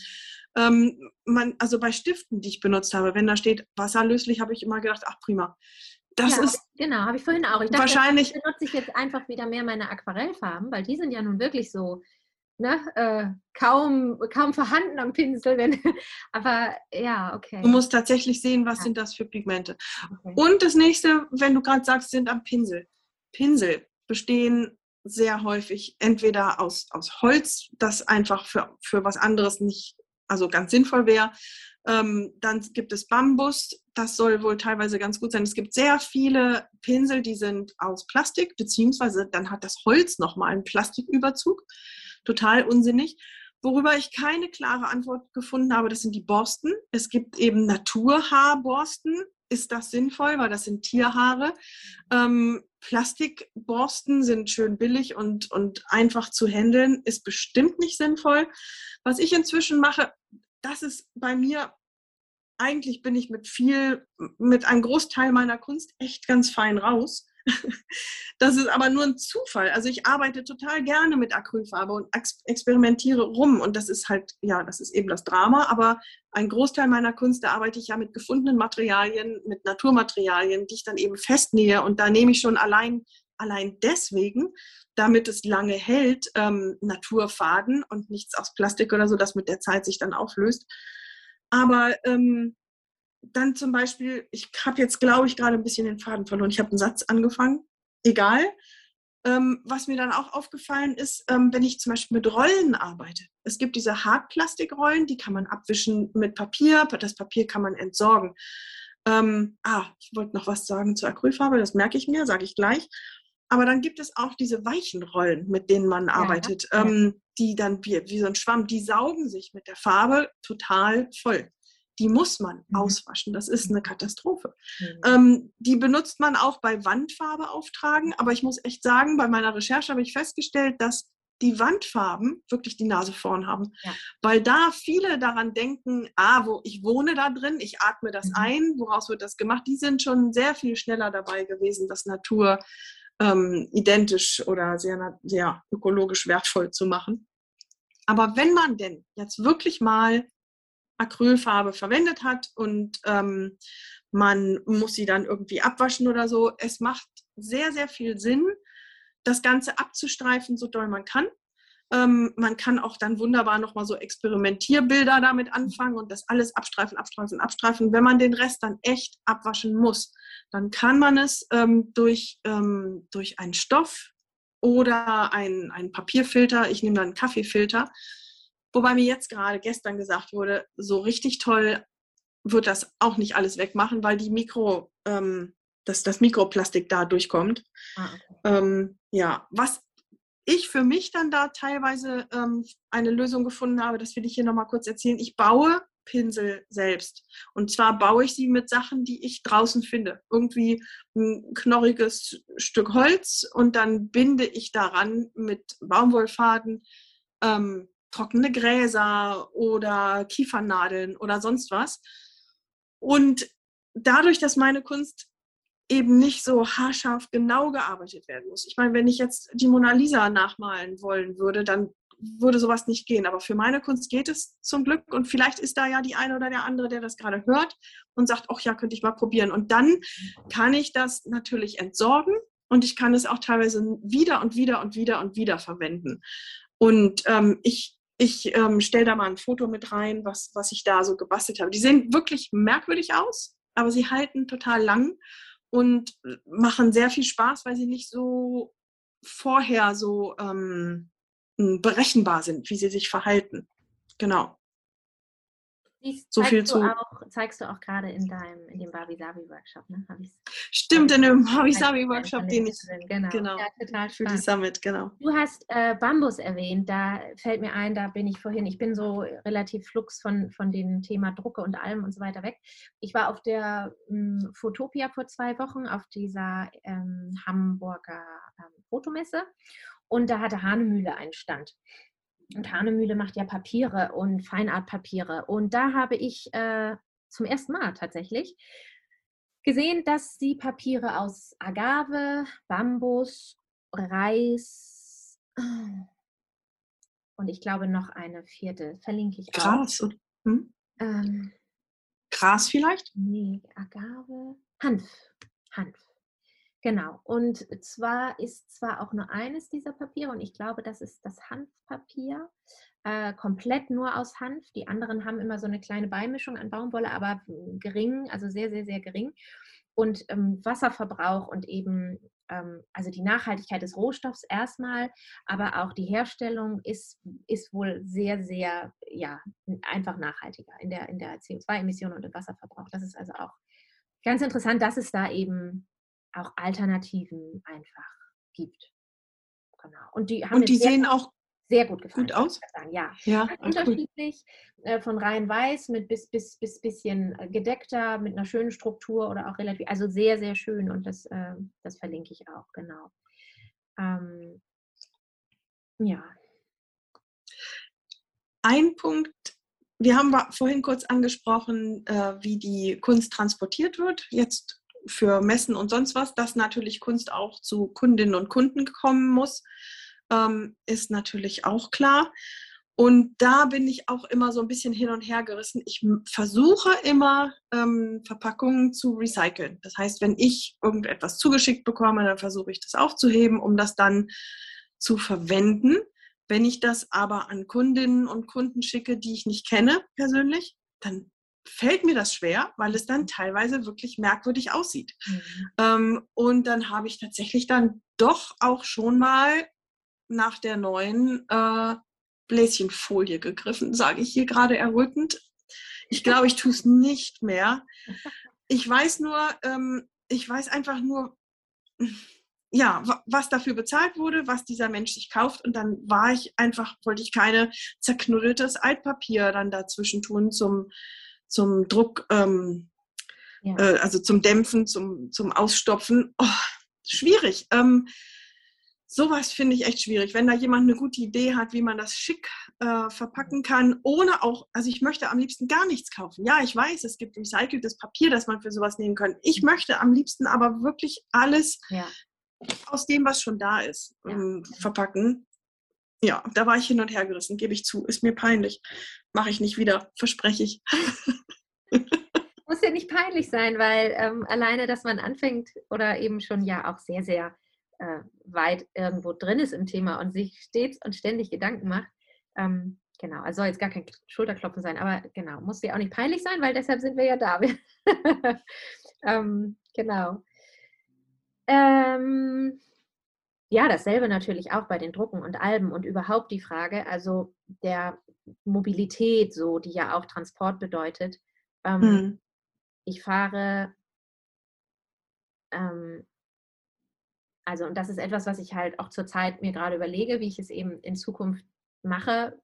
Ähm, man, also bei Stiften, die ich benutzt habe, wenn da steht wasserlöslich, habe ich immer gedacht, ach prima das ja, ist genau, habe ich vorhin auch. Ich dachte, wahrscheinlich benutze ich jetzt einfach wieder mehr meine Aquarellfarben, weil die sind ja nun wirklich so ne, äh, kaum, kaum vorhanden am Pinsel. Wenn, [LAUGHS] aber ja, okay. Du musst tatsächlich sehen, was ja. sind das für Pigmente. Okay. Und das nächste, wenn du gerade sagst, sind am Pinsel. Pinsel bestehen sehr häufig entweder aus, aus Holz, das einfach für, für was anderes nicht, also ganz sinnvoll wäre, ähm, dann gibt es Bambus, das soll wohl teilweise ganz gut sein. Es gibt sehr viele Pinsel, die sind aus Plastik, beziehungsweise dann hat das Holz nochmal einen Plastiküberzug. Total unsinnig. Worüber ich keine klare Antwort gefunden habe, das sind die Borsten. Es gibt eben Naturhaarborsten. Ist das sinnvoll, weil das sind Tierhaare? Ähm, Plastikborsten sind schön billig und, und einfach zu handeln, ist bestimmt nicht sinnvoll. Was ich inzwischen mache, das ist bei mir, eigentlich bin ich mit viel, mit einem Großteil meiner Kunst echt ganz fein raus. [LAUGHS] Das ist aber nur ein Zufall. Also ich arbeite total gerne mit Acrylfarbe und experimentiere rum. Und das ist halt, ja, das ist eben das Drama. Aber ein Großteil meiner Kunst, da arbeite ich ja mit gefundenen Materialien, mit Naturmaterialien, die ich dann eben festnähe. Und da nehme ich schon allein, allein deswegen damit es lange hält, ähm, Naturfaden und nichts aus Plastik oder so, das mit der Zeit sich dann auflöst. Aber ähm, dann zum Beispiel, ich habe jetzt, glaube ich, gerade ein bisschen den Faden verloren. Ich habe einen Satz angefangen, egal. Ähm, was mir dann auch aufgefallen ist, ähm, wenn ich zum Beispiel mit Rollen arbeite. Es gibt diese Hartplastikrollen, die kann man abwischen mit Papier. Das Papier kann man entsorgen. Ähm, ah, ich wollte noch was sagen zur Acrylfarbe, das merke ich mir, sage ich gleich. Aber dann gibt es auch diese weichen Rollen, mit denen man arbeitet, ja, ähm, die dann wie, wie so ein Schwamm, die saugen sich mit der Farbe total voll. Die muss man mhm. auswaschen. Das ist eine Katastrophe. Mhm. Ähm, die benutzt man auch bei Wandfarbe auftragen. Aber ich muss echt sagen, bei meiner Recherche habe ich festgestellt, dass die Wandfarben wirklich die Nase vorn haben. Ja. Weil da viele daran denken, ah, wo ich wohne da drin, ich atme das mhm. ein, woraus wird das gemacht? Die sind schon sehr viel schneller dabei gewesen, das Natur ähm, identisch oder sehr, sehr ökologisch wertvoll zu machen. Aber wenn man denn jetzt wirklich mal Acrylfarbe verwendet hat und ähm, man muss sie dann irgendwie abwaschen oder so, es macht sehr, sehr viel Sinn, das Ganze abzustreifen, so doll man kann. Ähm, man kann auch dann wunderbar nochmal so Experimentierbilder damit anfangen und das alles abstreifen, abstreifen, abstreifen. Wenn man den Rest dann echt abwaschen muss, dann kann man es ähm, durch, ähm, durch einen Stoff oder einen, einen Papierfilter, ich nehme dann einen Kaffeefilter, wobei mir jetzt gerade gestern gesagt wurde, so richtig toll wird das auch nicht alles wegmachen, weil die Mikro, ähm, das, das Mikroplastik da durchkommt. Ah, okay. ähm, ja, was ich für mich dann da teilweise ähm, eine Lösung gefunden habe, das will ich hier nochmal kurz erzählen. Ich baue Pinsel selbst. Und zwar baue ich sie mit Sachen, die ich draußen finde. Irgendwie ein knorriges Stück Holz und dann binde ich daran mit Baumwollfaden ähm, trockene Gräser oder Kiefernadeln oder sonst was. Und dadurch, dass meine Kunst eben nicht so haarscharf genau gearbeitet werden muss. Ich meine, wenn ich jetzt die Mona Lisa nachmalen wollen würde, dann würde sowas nicht gehen. Aber für meine Kunst geht es zum Glück. Und vielleicht ist da ja die eine oder der andere, der das gerade hört und sagt, ach ja, könnte ich mal probieren. Und dann kann ich das natürlich entsorgen und ich kann es auch teilweise wieder und wieder und wieder und wieder verwenden. Und ähm, ich, ich ähm, stelle da mal ein Foto mit rein, was, was ich da so gebastelt habe. Die sehen wirklich merkwürdig aus, aber sie halten total lang und machen sehr viel Spaß, weil sie nicht so vorher so ähm, berechenbar sind, wie sie sich verhalten. Genau. Dies so viel zu. Auch, zeigst du auch gerade in deinem, in dem Barbie Sabi Workshop, ne? Stimmt, in dem Barbie Sabi Workshop, den ich. Genau. genau. Ja, total für die Summit, genau. Du hast äh, Bambus erwähnt, da fällt mir ein, da bin ich vorhin, ich bin so relativ flux von, von dem Thema Drucke und allem und so weiter weg. Ich war auf der ähm, Fotopia vor zwei Wochen, auf dieser ähm, Hamburger ähm, Fotomesse und da hatte Hanemühle einen Stand. Und Hanemühle macht ja Papiere und Feinartpapiere. Und da habe ich äh, zum ersten Mal tatsächlich gesehen, dass sie Papiere aus Agave, Bambus, Reis und ich glaube noch eine vierte, verlinke ich Gras, auch. Hm? Ähm, Gras vielleicht? Nee, Agave, Hanf. Hanf. Genau. Und zwar ist zwar auch nur eines dieser Papiere, und ich glaube, das ist das Hanfpapier, äh, komplett nur aus Hanf. Die anderen haben immer so eine kleine Beimischung an Baumwolle, aber gering, also sehr, sehr, sehr gering. Und ähm, Wasserverbrauch und eben, ähm, also die Nachhaltigkeit des Rohstoffs erstmal, aber auch die Herstellung ist, ist wohl sehr, sehr, ja, einfach nachhaltiger in der, in der CO2-Emission und im Wasserverbrauch. Das ist also auch ganz interessant, dass es da eben auch Alternativen einfach gibt. Genau. Und die, haben und die sehen auch sehr gut gefallen. Gut aus? Ja, ja unterschiedlich. Äh, von rein weiß mit bis, bis, bis bisschen äh, gedeckter, mit einer schönen Struktur oder auch relativ, also sehr, sehr schön und das, äh, das verlinke ich auch, genau. Ähm, ja. Ein Punkt, wir haben vorhin kurz angesprochen, äh, wie die Kunst transportiert wird. Jetzt für Messen und sonst was, dass natürlich Kunst auch zu Kundinnen und Kunden kommen muss, ähm, ist natürlich auch klar. Und da bin ich auch immer so ein bisschen hin und her gerissen. Ich versuche immer, ähm, Verpackungen zu recyceln. Das heißt, wenn ich irgendetwas zugeschickt bekomme, dann versuche ich das aufzuheben, um das dann zu verwenden. Wenn ich das aber an Kundinnen und Kunden schicke, die ich nicht kenne persönlich, dann fällt mir das schwer, weil es dann teilweise wirklich merkwürdig aussieht. Mhm. Ähm, und dann habe ich tatsächlich dann doch auch schon mal nach der neuen äh, Bläschenfolie gegriffen, sage ich hier gerade errötend. Ich glaube, ich tue es nicht mehr. Ich weiß nur, ähm, ich weiß einfach nur, ja, was dafür bezahlt wurde, was dieser Mensch sich kauft. Und dann war ich einfach, wollte ich keine zerknuddeltes Altpapier dann dazwischen tun zum, zum Druck, ähm, ja. äh, also zum Dämpfen, zum, zum Ausstopfen. Oh, schwierig. Ähm, sowas finde ich echt schwierig. Wenn da jemand eine gute Idee hat, wie man das schick äh, verpacken kann, ohne auch, also ich möchte am liebsten gar nichts kaufen. Ja, ich weiß, es gibt recyceltes Papier, das man für sowas nehmen kann. Ich möchte am liebsten aber wirklich alles ja. aus dem, was schon da ist, ja. ähm, verpacken. Ja, da war ich hin und her gerissen, gebe ich zu. Ist mir peinlich. Mache ich nicht wieder, verspreche ich. [LAUGHS] Muss ja nicht peinlich sein, weil ähm, alleine, dass man anfängt oder eben schon ja auch sehr, sehr äh, weit irgendwo drin ist im Thema und sich stets und ständig Gedanken macht. Ähm, genau, also soll jetzt gar kein Schulterklopfen sein, aber genau, muss ja auch nicht peinlich sein, weil deshalb sind wir ja da. [LAUGHS] ähm, genau. Ähm, ja, dasselbe natürlich auch bei den Drucken und Alben und überhaupt die Frage, also der Mobilität, so die ja auch Transport bedeutet. Ähm, mhm. Ich fahre, ähm, also und das ist etwas, was ich halt auch zurzeit mir gerade überlege, wie ich es eben in Zukunft mache.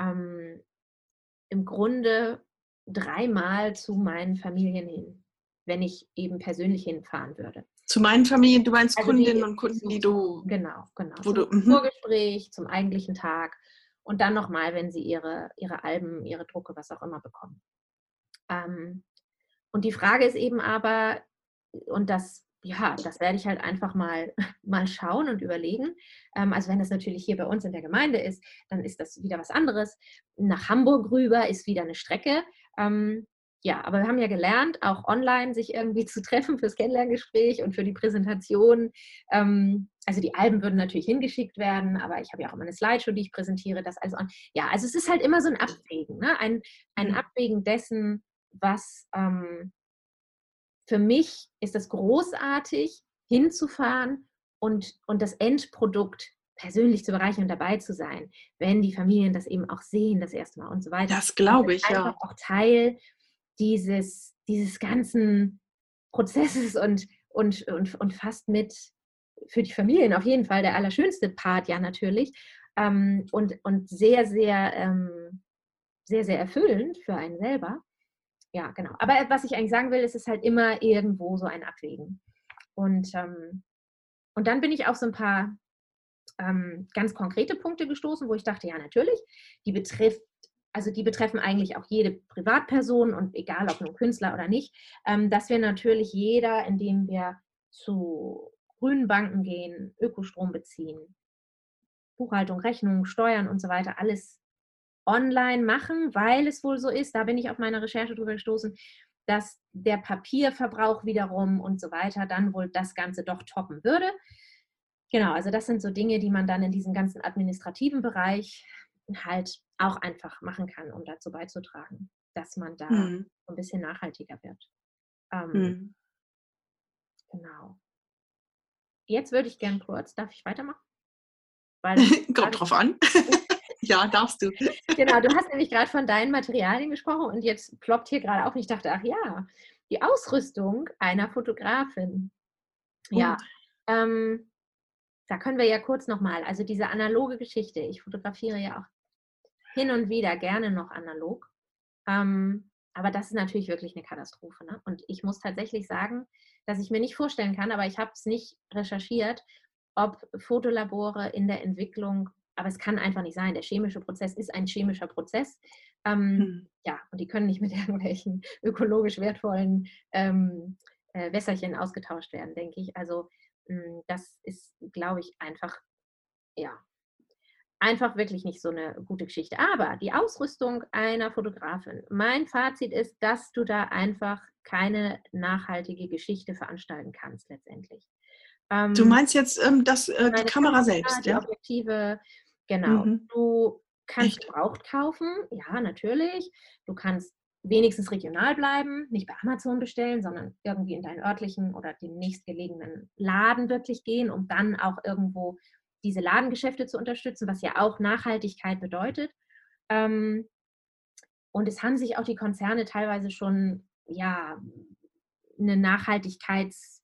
Ähm, Im Grunde dreimal zu meinen Familien hin, wenn ich eben persönlich hinfahren würde. Zu meinen Familien, du meinst also Kundinnen die, und Kunden, die du. Genau, genau. Wo zum du, mhm. Vorgespräch, zum eigentlichen Tag und dann nochmal, wenn sie ihre, ihre Alben, ihre Drucke, was auch immer bekommen. Ähm, und die Frage ist eben aber, und das, ja, das werde ich halt einfach mal, [LAUGHS] mal schauen und überlegen. Ähm, also wenn das natürlich hier bei uns in der Gemeinde ist, dann ist das wieder was anderes. Nach Hamburg rüber ist wieder eine Strecke. Ähm, ja, aber wir haben ja gelernt, auch online sich irgendwie [LAUGHS] zu treffen fürs Kennenlerngespräch und für die Präsentation. Ähm, also die Alben würden natürlich hingeschickt werden, aber ich habe ja auch immer eine Slideshow, die ich präsentiere. Das also, ja, also es ist halt immer so ein Abwägen, ne? ein, ein mhm. Abwägen dessen, was ähm, für mich ist das großartig, hinzufahren und, und das Endprodukt persönlich zu bereichern und dabei zu sein, wenn die Familien das eben auch sehen, das erste Mal und so weiter. Das glaube ich, ja. auch Teil dieses, dieses ganzen Prozesses und, und, und, und fast mit für die Familien auf jeden Fall der allerschönste Part, ja, natürlich. Ähm, und, und sehr, sehr, ähm, sehr, sehr erfüllend für einen selber. Ja, genau. Aber was ich eigentlich sagen will, ist es halt immer irgendwo so ein Abwägen. Und, ähm, und dann bin ich auf so ein paar ähm, ganz konkrete Punkte gestoßen, wo ich dachte, ja, natürlich, die betrifft also die betreffen eigentlich auch jede Privatperson und egal ob nun Künstler oder nicht, ähm, dass wir natürlich jeder, indem wir zu grünen Banken gehen, Ökostrom beziehen, Buchhaltung, Rechnung, Steuern und so weiter, alles online machen, weil es wohl so ist, da bin ich auf meiner Recherche drüber gestoßen, dass der Papierverbrauch wiederum und so weiter dann wohl das Ganze doch toppen würde. Genau, also das sind so Dinge, die man dann in diesem ganzen administrativen Bereich halt auch einfach machen kann, um dazu beizutragen, dass man da mhm. ein bisschen nachhaltiger wird. Ähm, mhm. Genau. Jetzt würde ich gern kurz, darf ich weitermachen? Weil [LAUGHS] Kommt drauf an. [LAUGHS] [LAUGHS] ja, darfst du. genau, du hast nämlich gerade von deinen Materialien gesprochen und jetzt ploppt hier gerade auf und ich dachte, ach ja, die Ausrüstung einer Fotografin. Ja, ähm, da können wir ja kurz nochmal, also diese analoge Geschichte, ich fotografiere ja auch hin und wieder gerne noch analog. Ähm, aber das ist natürlich wirklich eine Katastrophe. Ne? Und ich muss tatsächlich sagen, dass ich mir nicht vorstellen kann, aber ich habe es nicht recherchiert, ob Fotolabore in der Entwicklung, aber es kann einfach nicht sein. Der chemische Prozess ist ein chemischer Prozess. Ähm, hm. Ja, und die können nicht mit [LAUGHS] irgendwelchen ökologisch wertvollen ähm, äh, Wässerchen ausgetauscht werden, denke ich. Also mh, hm, das ist, glaube ich, einfach ja, einfach wirklich nicht so eine gute Geschichte. Aber die Ausrüstung einer Fotografin, mein Fazit ist, dass du da einfach keine nachhaltige Geschichte veranstalten kannst letztendlich. Ähm, du meinst jetzt ähm, das, äh, die Kamera, Kamera selbst, die ja? Objektive, genau. Mhm. Du kannst gebraucht kaufen, ja, natürlich. Du kannst wenigstens regional bleiben, nicht bei Amazon bestellen, sondern irgendwie in deinen örtlichen oder den nächstgelegenen Laden wirklich gehen, um dann auch irgendwo diese Ladengeschäfte zu unterstützen, was ja auch Nachhaltigkeit bedeutet. Ähm, und es haben sich auch die Konzerne teilweise schon, ja, eine Nachhaltigkeits,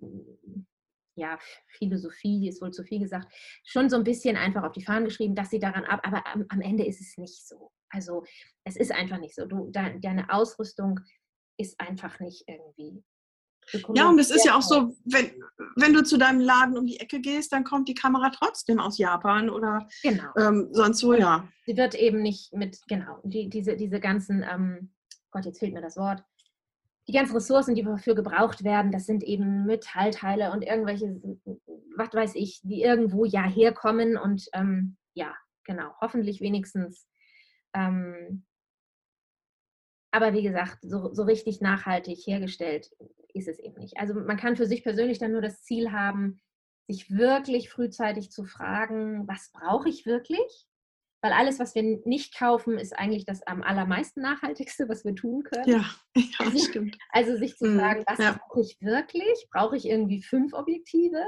ja, ist wohl zu viel gesagt, schon so ein bisschen einfach auf die Fahnen geschrieben, dass sie daran ab, aber am, am Ende ist es nicht so. Also es ist einfach nicht so. Du, deine Ausrüstung ist einfach nicht irgendwie ja, und es ist ja auch so, wenn, wenn du zu deinem Laden um die Ecke gehst, dann kommt die Kamera trotzdem aus Japan oder genau. ähm, sonst wo, ja. Sie wird eben nicht mit, genau, die, diese, diese ganzen, ähm, Gott, jetzt fehlt mir das Wort, die ganzen Ressourcen, die dafür gebraucht werden, das sind eben Metallteile und irgendwelche, was weiß ich, die irgendwo ja herkommen und ähm, ja, genau, hoffentlich wenigstens. Ähm, aber wie gesagt, so, so richtig nachhaltig hergestellt ist es eben nicht. Also man kann für sich persönlich dann nur das Ziel haben, sich wirklich frühzeitig zu fragen, was brauche ich wirklich? Weil alles, was wir nicht kaufen, ist eigentlich das am allermeisten nachhaltigste, was wir tun können. Ja, [LAUGHS] ja [LAUGHS] stimmt. Also sich zu mhm, fragen, was ja. brauche ich wirklich? Brauche ich irgendwie fünf Objektive?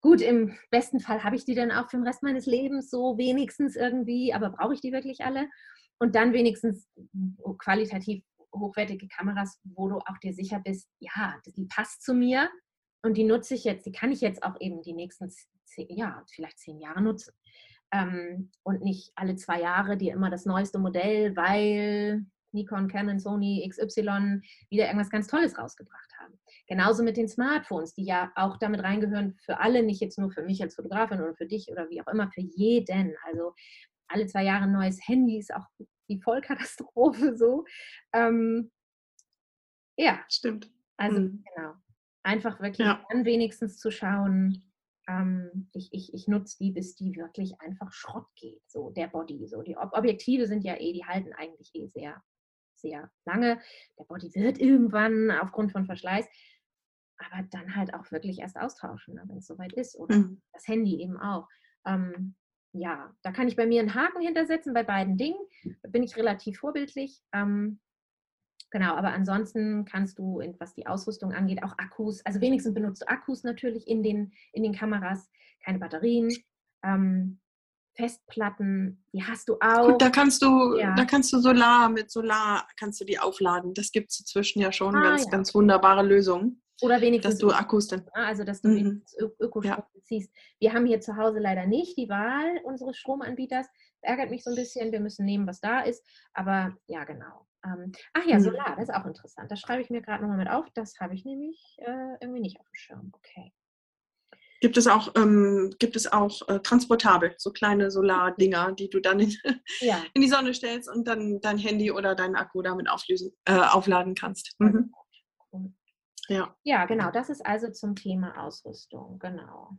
Gut, im besten Fall habe ich die dann auch für den Rest meines Lebens so wenigstens irgendwie, aber brauche ich die wirklich alle? Und dann wenigstens qualitativ hochwertige Kameras, wo du auch dir sicher bist, ja, die passt zu mir und die nutze ich jetzt, die kann ich jetzt auch eben die nächsten zehn, ja, vielleicht zehn Jahre nutzen. Ähm, und nicht alle zwei Jahre dir immer das neueste Modell, weil Nikon, Canon, Sony, XY wieder irgendwas ganz Tolles rausgebracht haben. Genauso mit den Smartphones, die ja auch damit reingehören für alle, nicht jetzt nur für mich als Fotografin oder für dich oder wie auch immer, für jeden. Also alle zwei Jahre ein neues Handy ist auch die Vollkatastrophe [LAUGHS] so. Ähm, ja. Stimmt. Also mhm. genau. Einfach wirklich ja. dann wenigstens zu schauen, ähm, ich, ich, ich nutze die, bis die wirklich einfach Schrott geht, so der Body. So. Die Ob Objektive sind ja eh, die halten eigentlich eh sehr, sehr lange. Der Body wird irgendwann aufgrund von Verschleiß, aber dann halt auch wirklich erst austauschen, ne, wenn es soweit ist. Oder mhm. das Handy eben auch. Ähm, ja, da kann ich bei mir einen Haken hintersetzen bei beiden Dingen. Da bin ich relativ vorbildlich. Ähm, Genau, aber ansonsten kannst du, was die Ausrüstung angeht, auch Akkus, also wenigstens benutzt du Akkus natürlich in den, in den Kameras, keine Batterien. Ähm, Festplatten, die hast du auch. Gut, da kannst du, ja. da kannst du Solar, mit Solar kannst du die aufladen. Das gibt es inzwischen ja schon ah, ganz, ja. ganz wunderbare Lösungen. Oder wenigstens. Dass du Akkus dann. Also, dass du mhm. Ökostrom ja. beziehst. Wir haben hier zu Hause leider nicht die Wahl unseres Stromanbieters. Das ärgert mich so ein bisschen. Wir müssen nehmen, was da ist. Aber ja, genau. Ähm, ach ja, mhm. Solar, das ist auch interessant. Das schreibe ich mir gerade nochmal mit auf. Das habe ich nämlich äh, irgendwie nicht auf dem Schirm. Okay. Gibt es auch, ähm, gibt es auch äh, transportabel, so kleine Solardinger, die du dann in, ja. in, die Sonne stellst und dann dein Handy oder deinen Akku damit auflösen, äh, aufladen kannst. Mhm. Ja. ja, genau. Das ist also zum Thema Ausrüstung. Genau.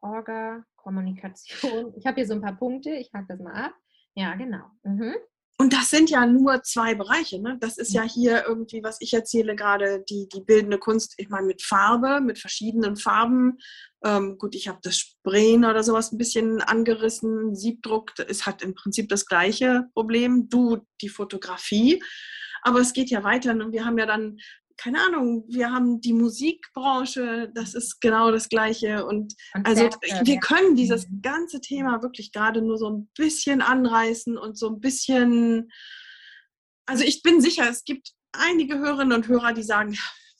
Orga, Kommunikation. Ich habe hier so ein paar Punkte. Ich hake das mal ab. Ja, genau. Mhm. Und das sind ja nur zwei Bereiche. Ne? Das ist ja hier irgendwie, was ich erzähle, gerade die, die bildende Kunst, ich meine, mit Farbe, mit verschiedenen Farben. Ähm, gut, ich habe das Sprayen oder sowas ein bisschen angerissen. Siebdruck es hat im Prinzip das gleiche Problem. Du, die Fotografie. Aber es geht ja weiter. Und wir haben ja dann keine Ahnung, wir haben die Musikbranche, das ist genau das Gleiche. Und also wir können dieses mhm. ganze Thema wirklich gerade nur so ein bisschen anreißen und so ein bisschen, also ich bin sicher, es gibt einige Hörerinnen und Hörer, die sagen,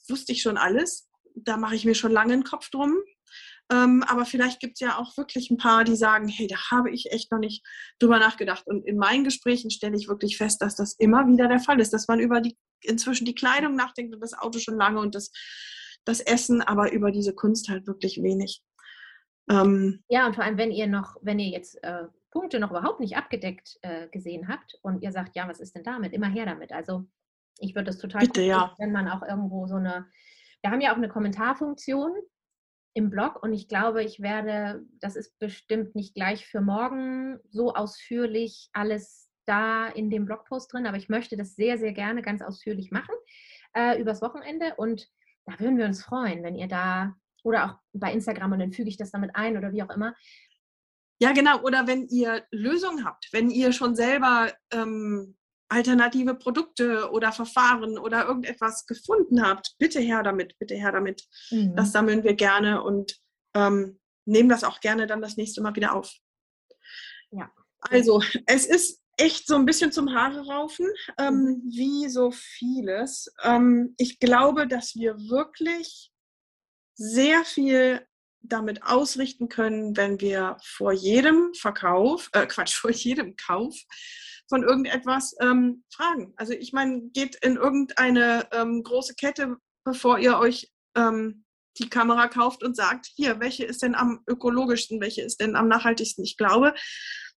wusste ich schon alles, da mache ich mir schon lange einen Kopf drum. Ähm, aber vielleicht gibt es ja auch wirklich ein paar, die sagen, hey, da habe ich echt noch nicht drüber nachgedacht. Und in meinen Gesprächen stelle ich wirklich fest, dass das immer wieder der Fall ist, dass man über die inzwischen die Kleidung nachdenkt und das Auto schon lange und das, das Essen, aber über diese Kunst halt wirklich wenig. Ähm, ja, und vor allem, wenn ihr noch, wenn ihr jetzt äh, Punkte noch überhaupt nicht abgedeckt äh, gesehen habt und ihr sagt, ja, was ist denn damit? Immer her damit. Also ich würde das total Bitte, ja. wenn man auch irgendwo so eine, wir haben ja auch eine Kommentarfunktion, im Blog und ich glaube, ich werde, das ist bestimmt nicht gleich für morgen so ausführlich alles da in dem Blogpost drin, aber ich möchte das sehr, sehr gerne ganz ausführlich machen äh, übers Wochenende und da würden wir uns freuen, wenn ihr da oder auch bei Instagram und dann füge ich das damit ein oder wie auch immer. Ja, genau. Oder wenn ihr Lösungen habt, wenn ihr schon selber ähm, alternative Produkte oder Verfahren oder irgendetwas gefunden habt, bitte her damit, bitte her damit. Mhm. Das sammeln wir gerne und ähm, nehmen das auch gerne dann das nächste Mal wieder auf. Ja. Also, es ist echt so ein bisschen zum Haare raufen, ähm, mhm. wie so vieles. Ähm, ich glaube, dass wir wirklich sehr viel damit ausrichten können, wenn wir vor jedem Verkauf, äh, Quatsch, [LAUGHS] vor jedem Kauf von irgendetwas ähm, fragen. Also ich meine, geht in irgendeine ähm, große Kette, bevor ihr euch ähm, die Kamera kauft und sagt, hier, welche ist denn am ökologischsten, welche ist denn am nachhaltigsten? Ich glaube,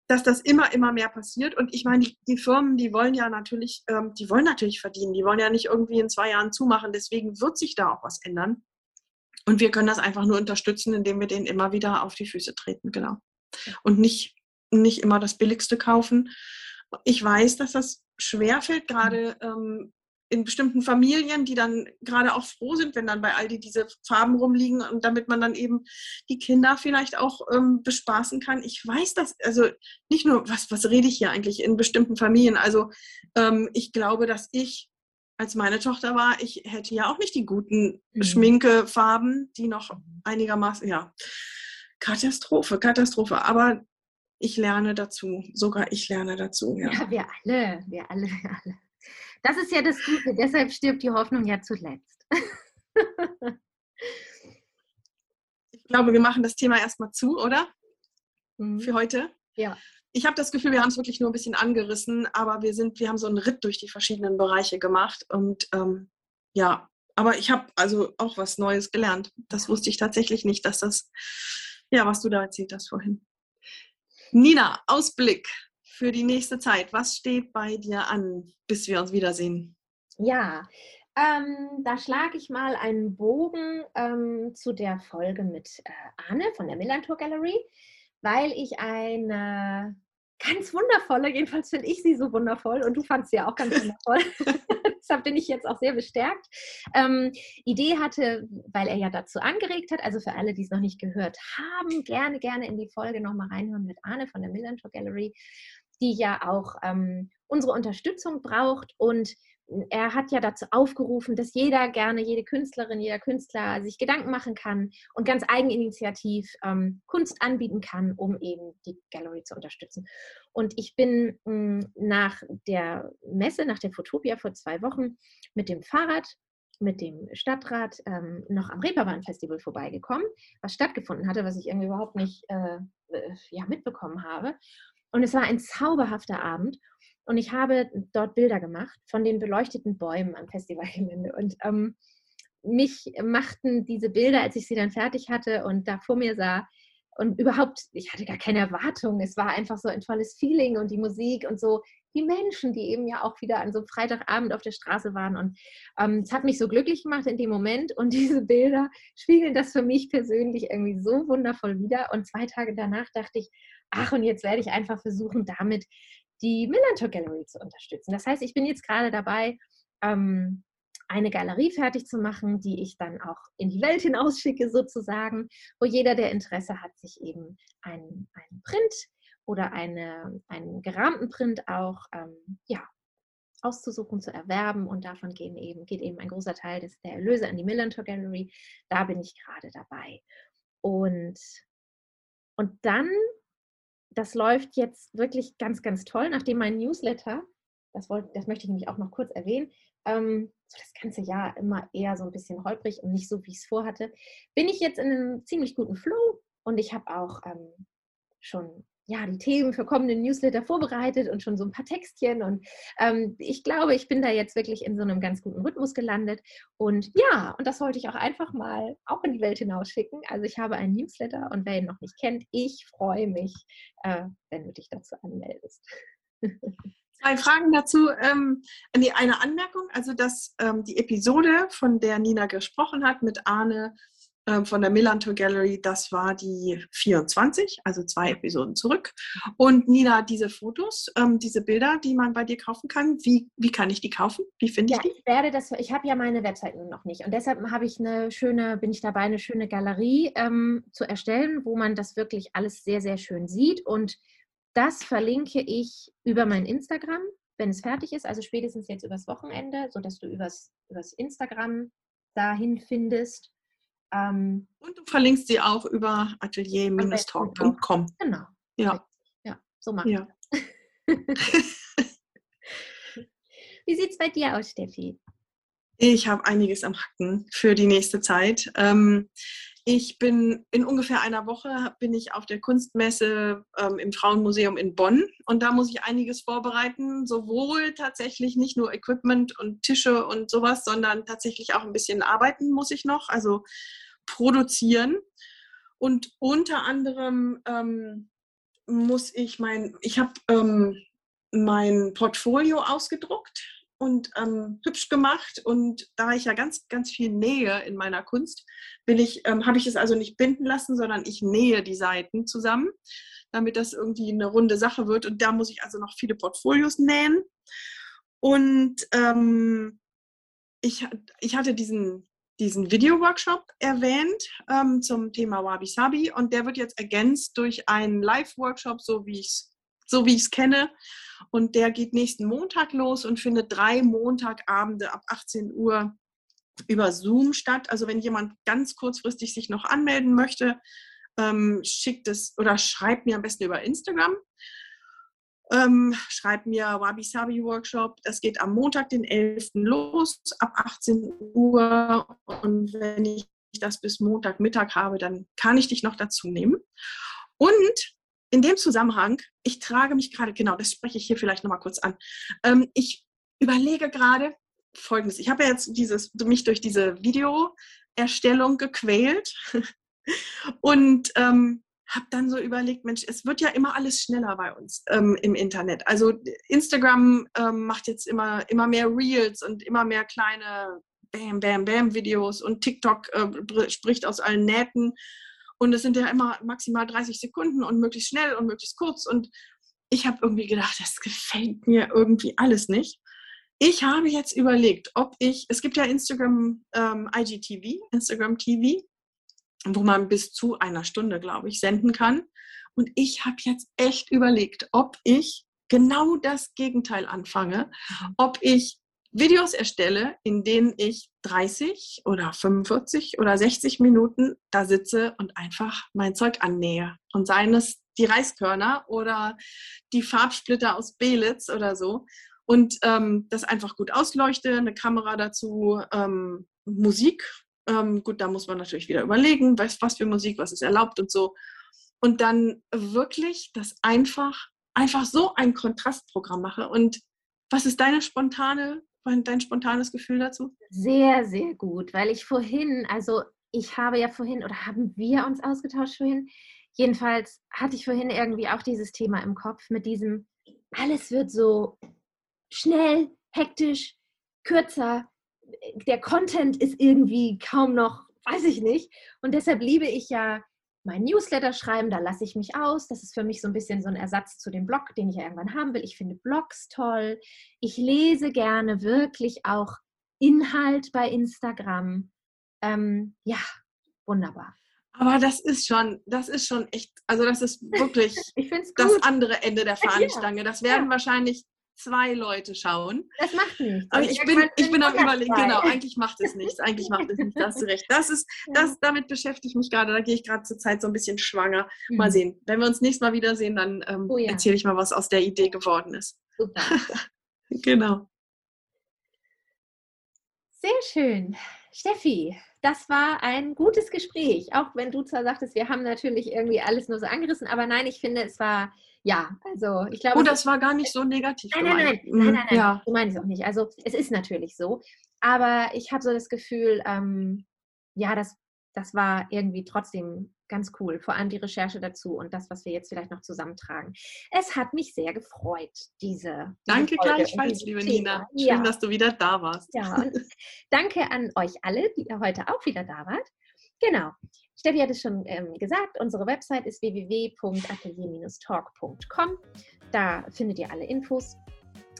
dass das immer, immer mehr passiert. Und ich meine, die, die Firmen, die wollen ja natürlich, ähm, die wollen natürlich verdienen. Die wollen ja nicht irgendwie in zwei Jahren zumachen. Deswegen wird sich da auch was ändern. Und wir können das einfach nur unterstützen, indem wir denen immer wieder auf die Füße treten, genau. Und nicht nicht immer das Billigste kaufen. Ich weiß, dass das schwerfällt, gerade ähm, in bestimmten Familien, die dann gerade auch froh sind, wenn dann bei Aldi diese Farben rumliegen und damit man dann eben die Kinder vielleicht auch ähm, bespaßen kann. Ich weiß das, also nicht nur, was, was rede ich hier eigentlich in bestimmten Familien? Also ähm, ich glaube, dass ich, als meine Tochter war, ich hätte ja auch nicht die guten mhm. Schminkefarben, die noch einigermaßen, ja, Katastrophe, Katastrophe. Aber ich lerne dazu, sogar ich lerne dazu. Ja, ja wir alle, wir alle, wir alle. Das ist ja das Gute, deshalb stirbt die Hoffnung ja zuletzt. [LAUGHS] ich glaube, wir machen das Thema erstmal zu, oder? Mhm. Für heute? Ja. Ich habe das Gefühl, wir haben es wirklich nur ein bisschen angerissen, aber wir sind, wir haben so einen Ritt durch die verschiedenen Bereiche gemacht und ähm, ja, aber ich habe also auch was Neues gelernt. Das wusste ich tatsächlich nicht, dass das, ja, was du da erzählt hast vorhin. Nina, Ausblick für die nächste Zeit? Was steht bei dir an, bis wir uns wiedersehen? Ja, ähm, da schlage ich mal einen Bogen ähm, zu der Folge mit äh, Arne von der Millantor Gallery, weil ich eine ganz wundervolle, jedenfalls finde ich sie so wundervoll und du fandst sie ja auch ganz wundervoll. [LAUGHS] Deshalb bin ich jetzt auch sehr bestärkt. Ähm, Idee hatte, weil er ja dazu angeregt hat, also für alle, die es noch nicht gehört haben, gerne, gerne in die Folge nochmal reinhören mit Arne von der Millantor Gallery die ja auch ähm, unsere Unterstützung braucht. Und er hat ja dazu aufgerufen, dass jeder gerne, jede Künstlerin, jeder Künstler sich Gedanken machen kann und ganz eigeninitiativ ähm, Kunst anbieten kann, um eben die Gallery zu unterstützen. Und ich bin mh, hm, nach der Messe, nach der Fotopia vor zwei Wochen mit dem Fahrrad mit dem Stadtrat ähm, noch am Reeperbahn-Festival vorbeigekommen, was stattgefunden hatte, was ich irgendwie überhaupt nicht äh, äh ja, mitbekommen habe. Und es war ein zauberhafter Abend. Und ich habe dort Bilder gemacht von den beleuchteten Bäumen am Festivalgelände. Und ähm, mich machten diese Bilder, als ich sie dann fertig hatte und da vor mir sah, und überhaupt, ich hatte gar keine Erwartung. Es war einfach so ein tolles Feeling und die Musik und so die Menschen, die eben ja auch wieder an so einem Freitagabend auf der Straße waren. Und ähm, es hat mich so glücklich gemacht in dem Moment. Und [LAUGHS] diese Bilder spiegeln das für mich persönlich irgendwie so wundervoll wieder. Und zwei Tage danach dachte ich, ach, und jetzt werde ich einfach versuchen, damit die Millantor Gallery zu unterstützen. Das heißt, ich bin jetzt gerade dabei, ähm, eine Galerie fertig zu machen, die ich dann auch in die Welt hinausschicke sozusagen, wo jeder, der Interesse hat, sich eben einen, einen Print oder eine, einen gerahmten Print auch ähm, ja, auszusuchen, zu erwerben und davon gehen eben, geht eben ein großer Teil des, der Erlöse an die Millantor Gallery. Da bin ich gerade dabei. Und, und dann das läuft jetzt wirklich ganz, ganz toll, nachdem mein Newsletter, das, wollte, das möchte ich nämlich auch noch kurz erwähnen, ähm, so das ganze Jahr immer eher so ein bisschen holprig und nicht so, wie ich es vorhatte, bin ich jetzt in einem ziemlich guten Flow und ich habe auch ähm, schon ja, die Themen für kommende Newsletter vorbereitet und schon so ein paar Textchen. Und ähm, ich glaube, ich bin da jetzt wirklich in so einem ganz guten Rhythmus gelandet. Und ja, und das wollte ich auch einfach mal auch in die Welt hinausschicken. Also ich habe einen Newsletter und wer ihn noch nicht kennt, ich freue mich, äh, wenn du dich dazu anmeldest. [LAUGHS] Zwei Fragen dazu. Ähm, eine Anmerkung, also dass ähm, die Episode, von der Nina gesprochen hat, mit Arne ähm, von der Millantor Gallery, das war die 24, also zwei Episoden zurück. Und Nina, diese Fotos, ähm, diese Bilder, die man bei dir kaufen kann, wie, wie kann ich die kaufen? Wie finde ich ja, die? Ich werde das, ich habe ja meine Webseite noch nicht und deshalb habe ich eine schöne, bin ich dabei, eine schöne Galerie ähm, zu erstellen, wo man das wirklich alles sehr, sehr schön sieht und das verlinke ich über mein Instagram, wenn es fertig ist, also spätestens jetzt übers Wochenende, sodass du übers, übers Instagram dahin findest. Ähm, und du verlinkst sie auch über atelier-talk.com. Genau. Ja. Ja, so machen ja. [LAUGHS] Wie sieht es bei dir aus, Steffi? Ich habe einiges am Hacken für die nächste Zeit. Ähm, ich bin in ungefähr einer Woche bin ich auf der Kunstmesse ähm, im Frauenmuseum in Bonn und da muss ich einiges vorbereiten, sowohl tatsächlich nicht nur Equipment und Tische und sowas, sondern tatsächlich auch ein bisschen arbeiten muss ich noch, also produzieren. Und unter anderem ähm, muss ich mein, ich habe ähm, mein Portfolio ausgedruckt und ähm, hübsch gemacht. Und da ich ja ganz, ganz viel nähe in meiner Kunst, ich, ähm, habe ich es also nicht binden lassen, sondern ich nähe die Seiten zusammen. damit das irgendwie eine runde Sache wird. Und da muss ich also noch viele Portfolios nähen. Und ähm, ich, ich hatte diesen, diesen Video-Workshop erwähnt ähm, zum Thema Wabi Sabi und der wird jetzt ergänzt durch einen Live-Workshop, so wie ich es so wie ich es kenne. Und der geht nächsten Montag los und findet drei Montagabende ab 18 Uhr über Zoom statt. Also wenn jemand ganz kurzfristig sich noch anmelden möchte, ähm, schickt es oder schreibt mir am besten über Instagram. Ähm, schreibt mir Wabi Sabi Workshop. Das geht am Montag, den 11. los, ab 18 Uhr. Und wenn ich das bis Montagmittag habe, dann kann ich dich noch dazu nehmen. Und in dem Zusammenhang, ich trage mich gerade, genau, das spreche ich hier vielleicht nochmal kurz an. Ähm, ich überlege gerade Folgendes. Ich habe ja jetzt dieses, mich durch diese Videoerstellung gequält [LAUGHS] und ähm, habe dann so überlegt, Mensch, es wird ja immer alles schneller bei uns ähm, im Internet. Also Instagram ähm, macht jetzt immer, immer mehr Reels und immer mehr kleine Bam, Bam, Bam Videos und TikTok äh, spricht aus allen Nähten. Und es sind ja immer maximal 30 Sekunden und möglichst schnell und möglichst kurz. Und ich habe irgendwie gedacht, das gefällt mir irgendwie alles nicht. Ich habe jetzt überlegt, ob ich, es gibt ja Instagram ähm, IGTV, Instagram TV, wo man bis zu einer Stunde, glaube ich, senden kann. Und ich habe jetzt echt überlegt, ob ich genau das Gegenteil anfange, mhm. ob ich Videos erstelle, in denen ich 30 oder 45 oder 60 Minuten da sitze und einfach mein Zeug annähe. Und seien es die Reiskörner oder die Farbsplitter aus Belitz oder so. Und ähm, das einfach gut ausleuchte, eine Kamera dazu, ähm, Musik. Ähm, gut, da muss man natürlich wieder überlegen, was, was für Musik, was ist erlaubt und so. Und dann wirklich das einfach, einfach so ein Kontrastprogramm mache. Und was ist deine spontane dein spontanes Gefühl dazu? Sehr, sehr gut, weil ich vorhin, also ich habe ja vorhin oder haben wir uns ausgetauscht vorhin. Jedenfalls hatte ich vorhin irgendwie auch dieses Thema im Kopf mit diesem, alles wird so schnell, hektisch, kürzer. Der Content ist irgendwie kaum noch, weiß ich nicht. Und deshalb liebe ich ja mein Newsletter schreiben, da lasse ich mich aus. Das ist für mich so ein bisschen so ein Ersatz zu dem Blog, den ich ja irgendwann haben will. Ich finde Blogs toll. Ich lese gerne wirklich auch Inhalt bei Instagram. Ähm, ja, wunderbar. Aber das ist schon, das ist schon echt, also das ist wirklich [LAUGHS] das andere Ende der [LAUGHS] Fahnenstange. Das werden ja. wahrscheinlich zwei Leute schauen. Das macht nichts. Aber ich bin, ich bin am überlegen, genau, eigentlich macht es nichts, eigentlich macht es nichts, da hast du recht. Das ist, [LAUGHS] das, damit beschäftige ich mich gerade, da gehe ich gerade zur Zeit so ein bisschen schwanger. Mal mhm. sehen. Wenn wir uns nächstes Mal wiedersehen, dann ähm, oh ja. erzähle ich mal, was aus der Idee geworden ist. Super. [LAUGHS] genau. Sehr schön. Steffi, das war ein gutes Gespräch, auch wenn du zwar sagtest, wir haben natürlich irgendwie alles nur so angerissen, aber nein, ich finde, es war ja, also ich glaube. Oh, das war gar nicht so negativ. Nein, nein, nein, nein, nein, nein, ja. so meine ich es auch nicht. Also es ist natürlich so, aber ich habe so das Gefühl, ähm, ja, das, das war irgendwie trotzdem ganz cool. Vor allem die Recherche dazu und das, was wir jetzt vielleicht noch zusammentragen. Es hat mich sehr gefreut, diese. danke Folge gleichfalls, liebe Thema. Nina. Schön, ja. dass du wieder da warst. Ja, und danke an euch alle, die ihr heute auch wieder da wart. Genau. Steffi hat es schon ähm, gesagt, unsere Website ist www.atelier-talk.com. Da findet ihr alle Infos.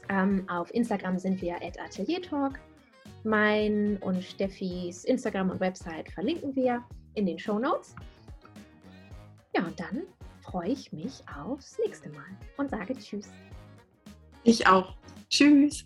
Ähm, auf Instagram sind wir at ateliertalk. Mein und Steffis Instagram und Website verlinken wir in den Show Notes. Ja, und dann freue ich mich aufs nächste Mal und sage Tschüss. Ich auch. Tschüss.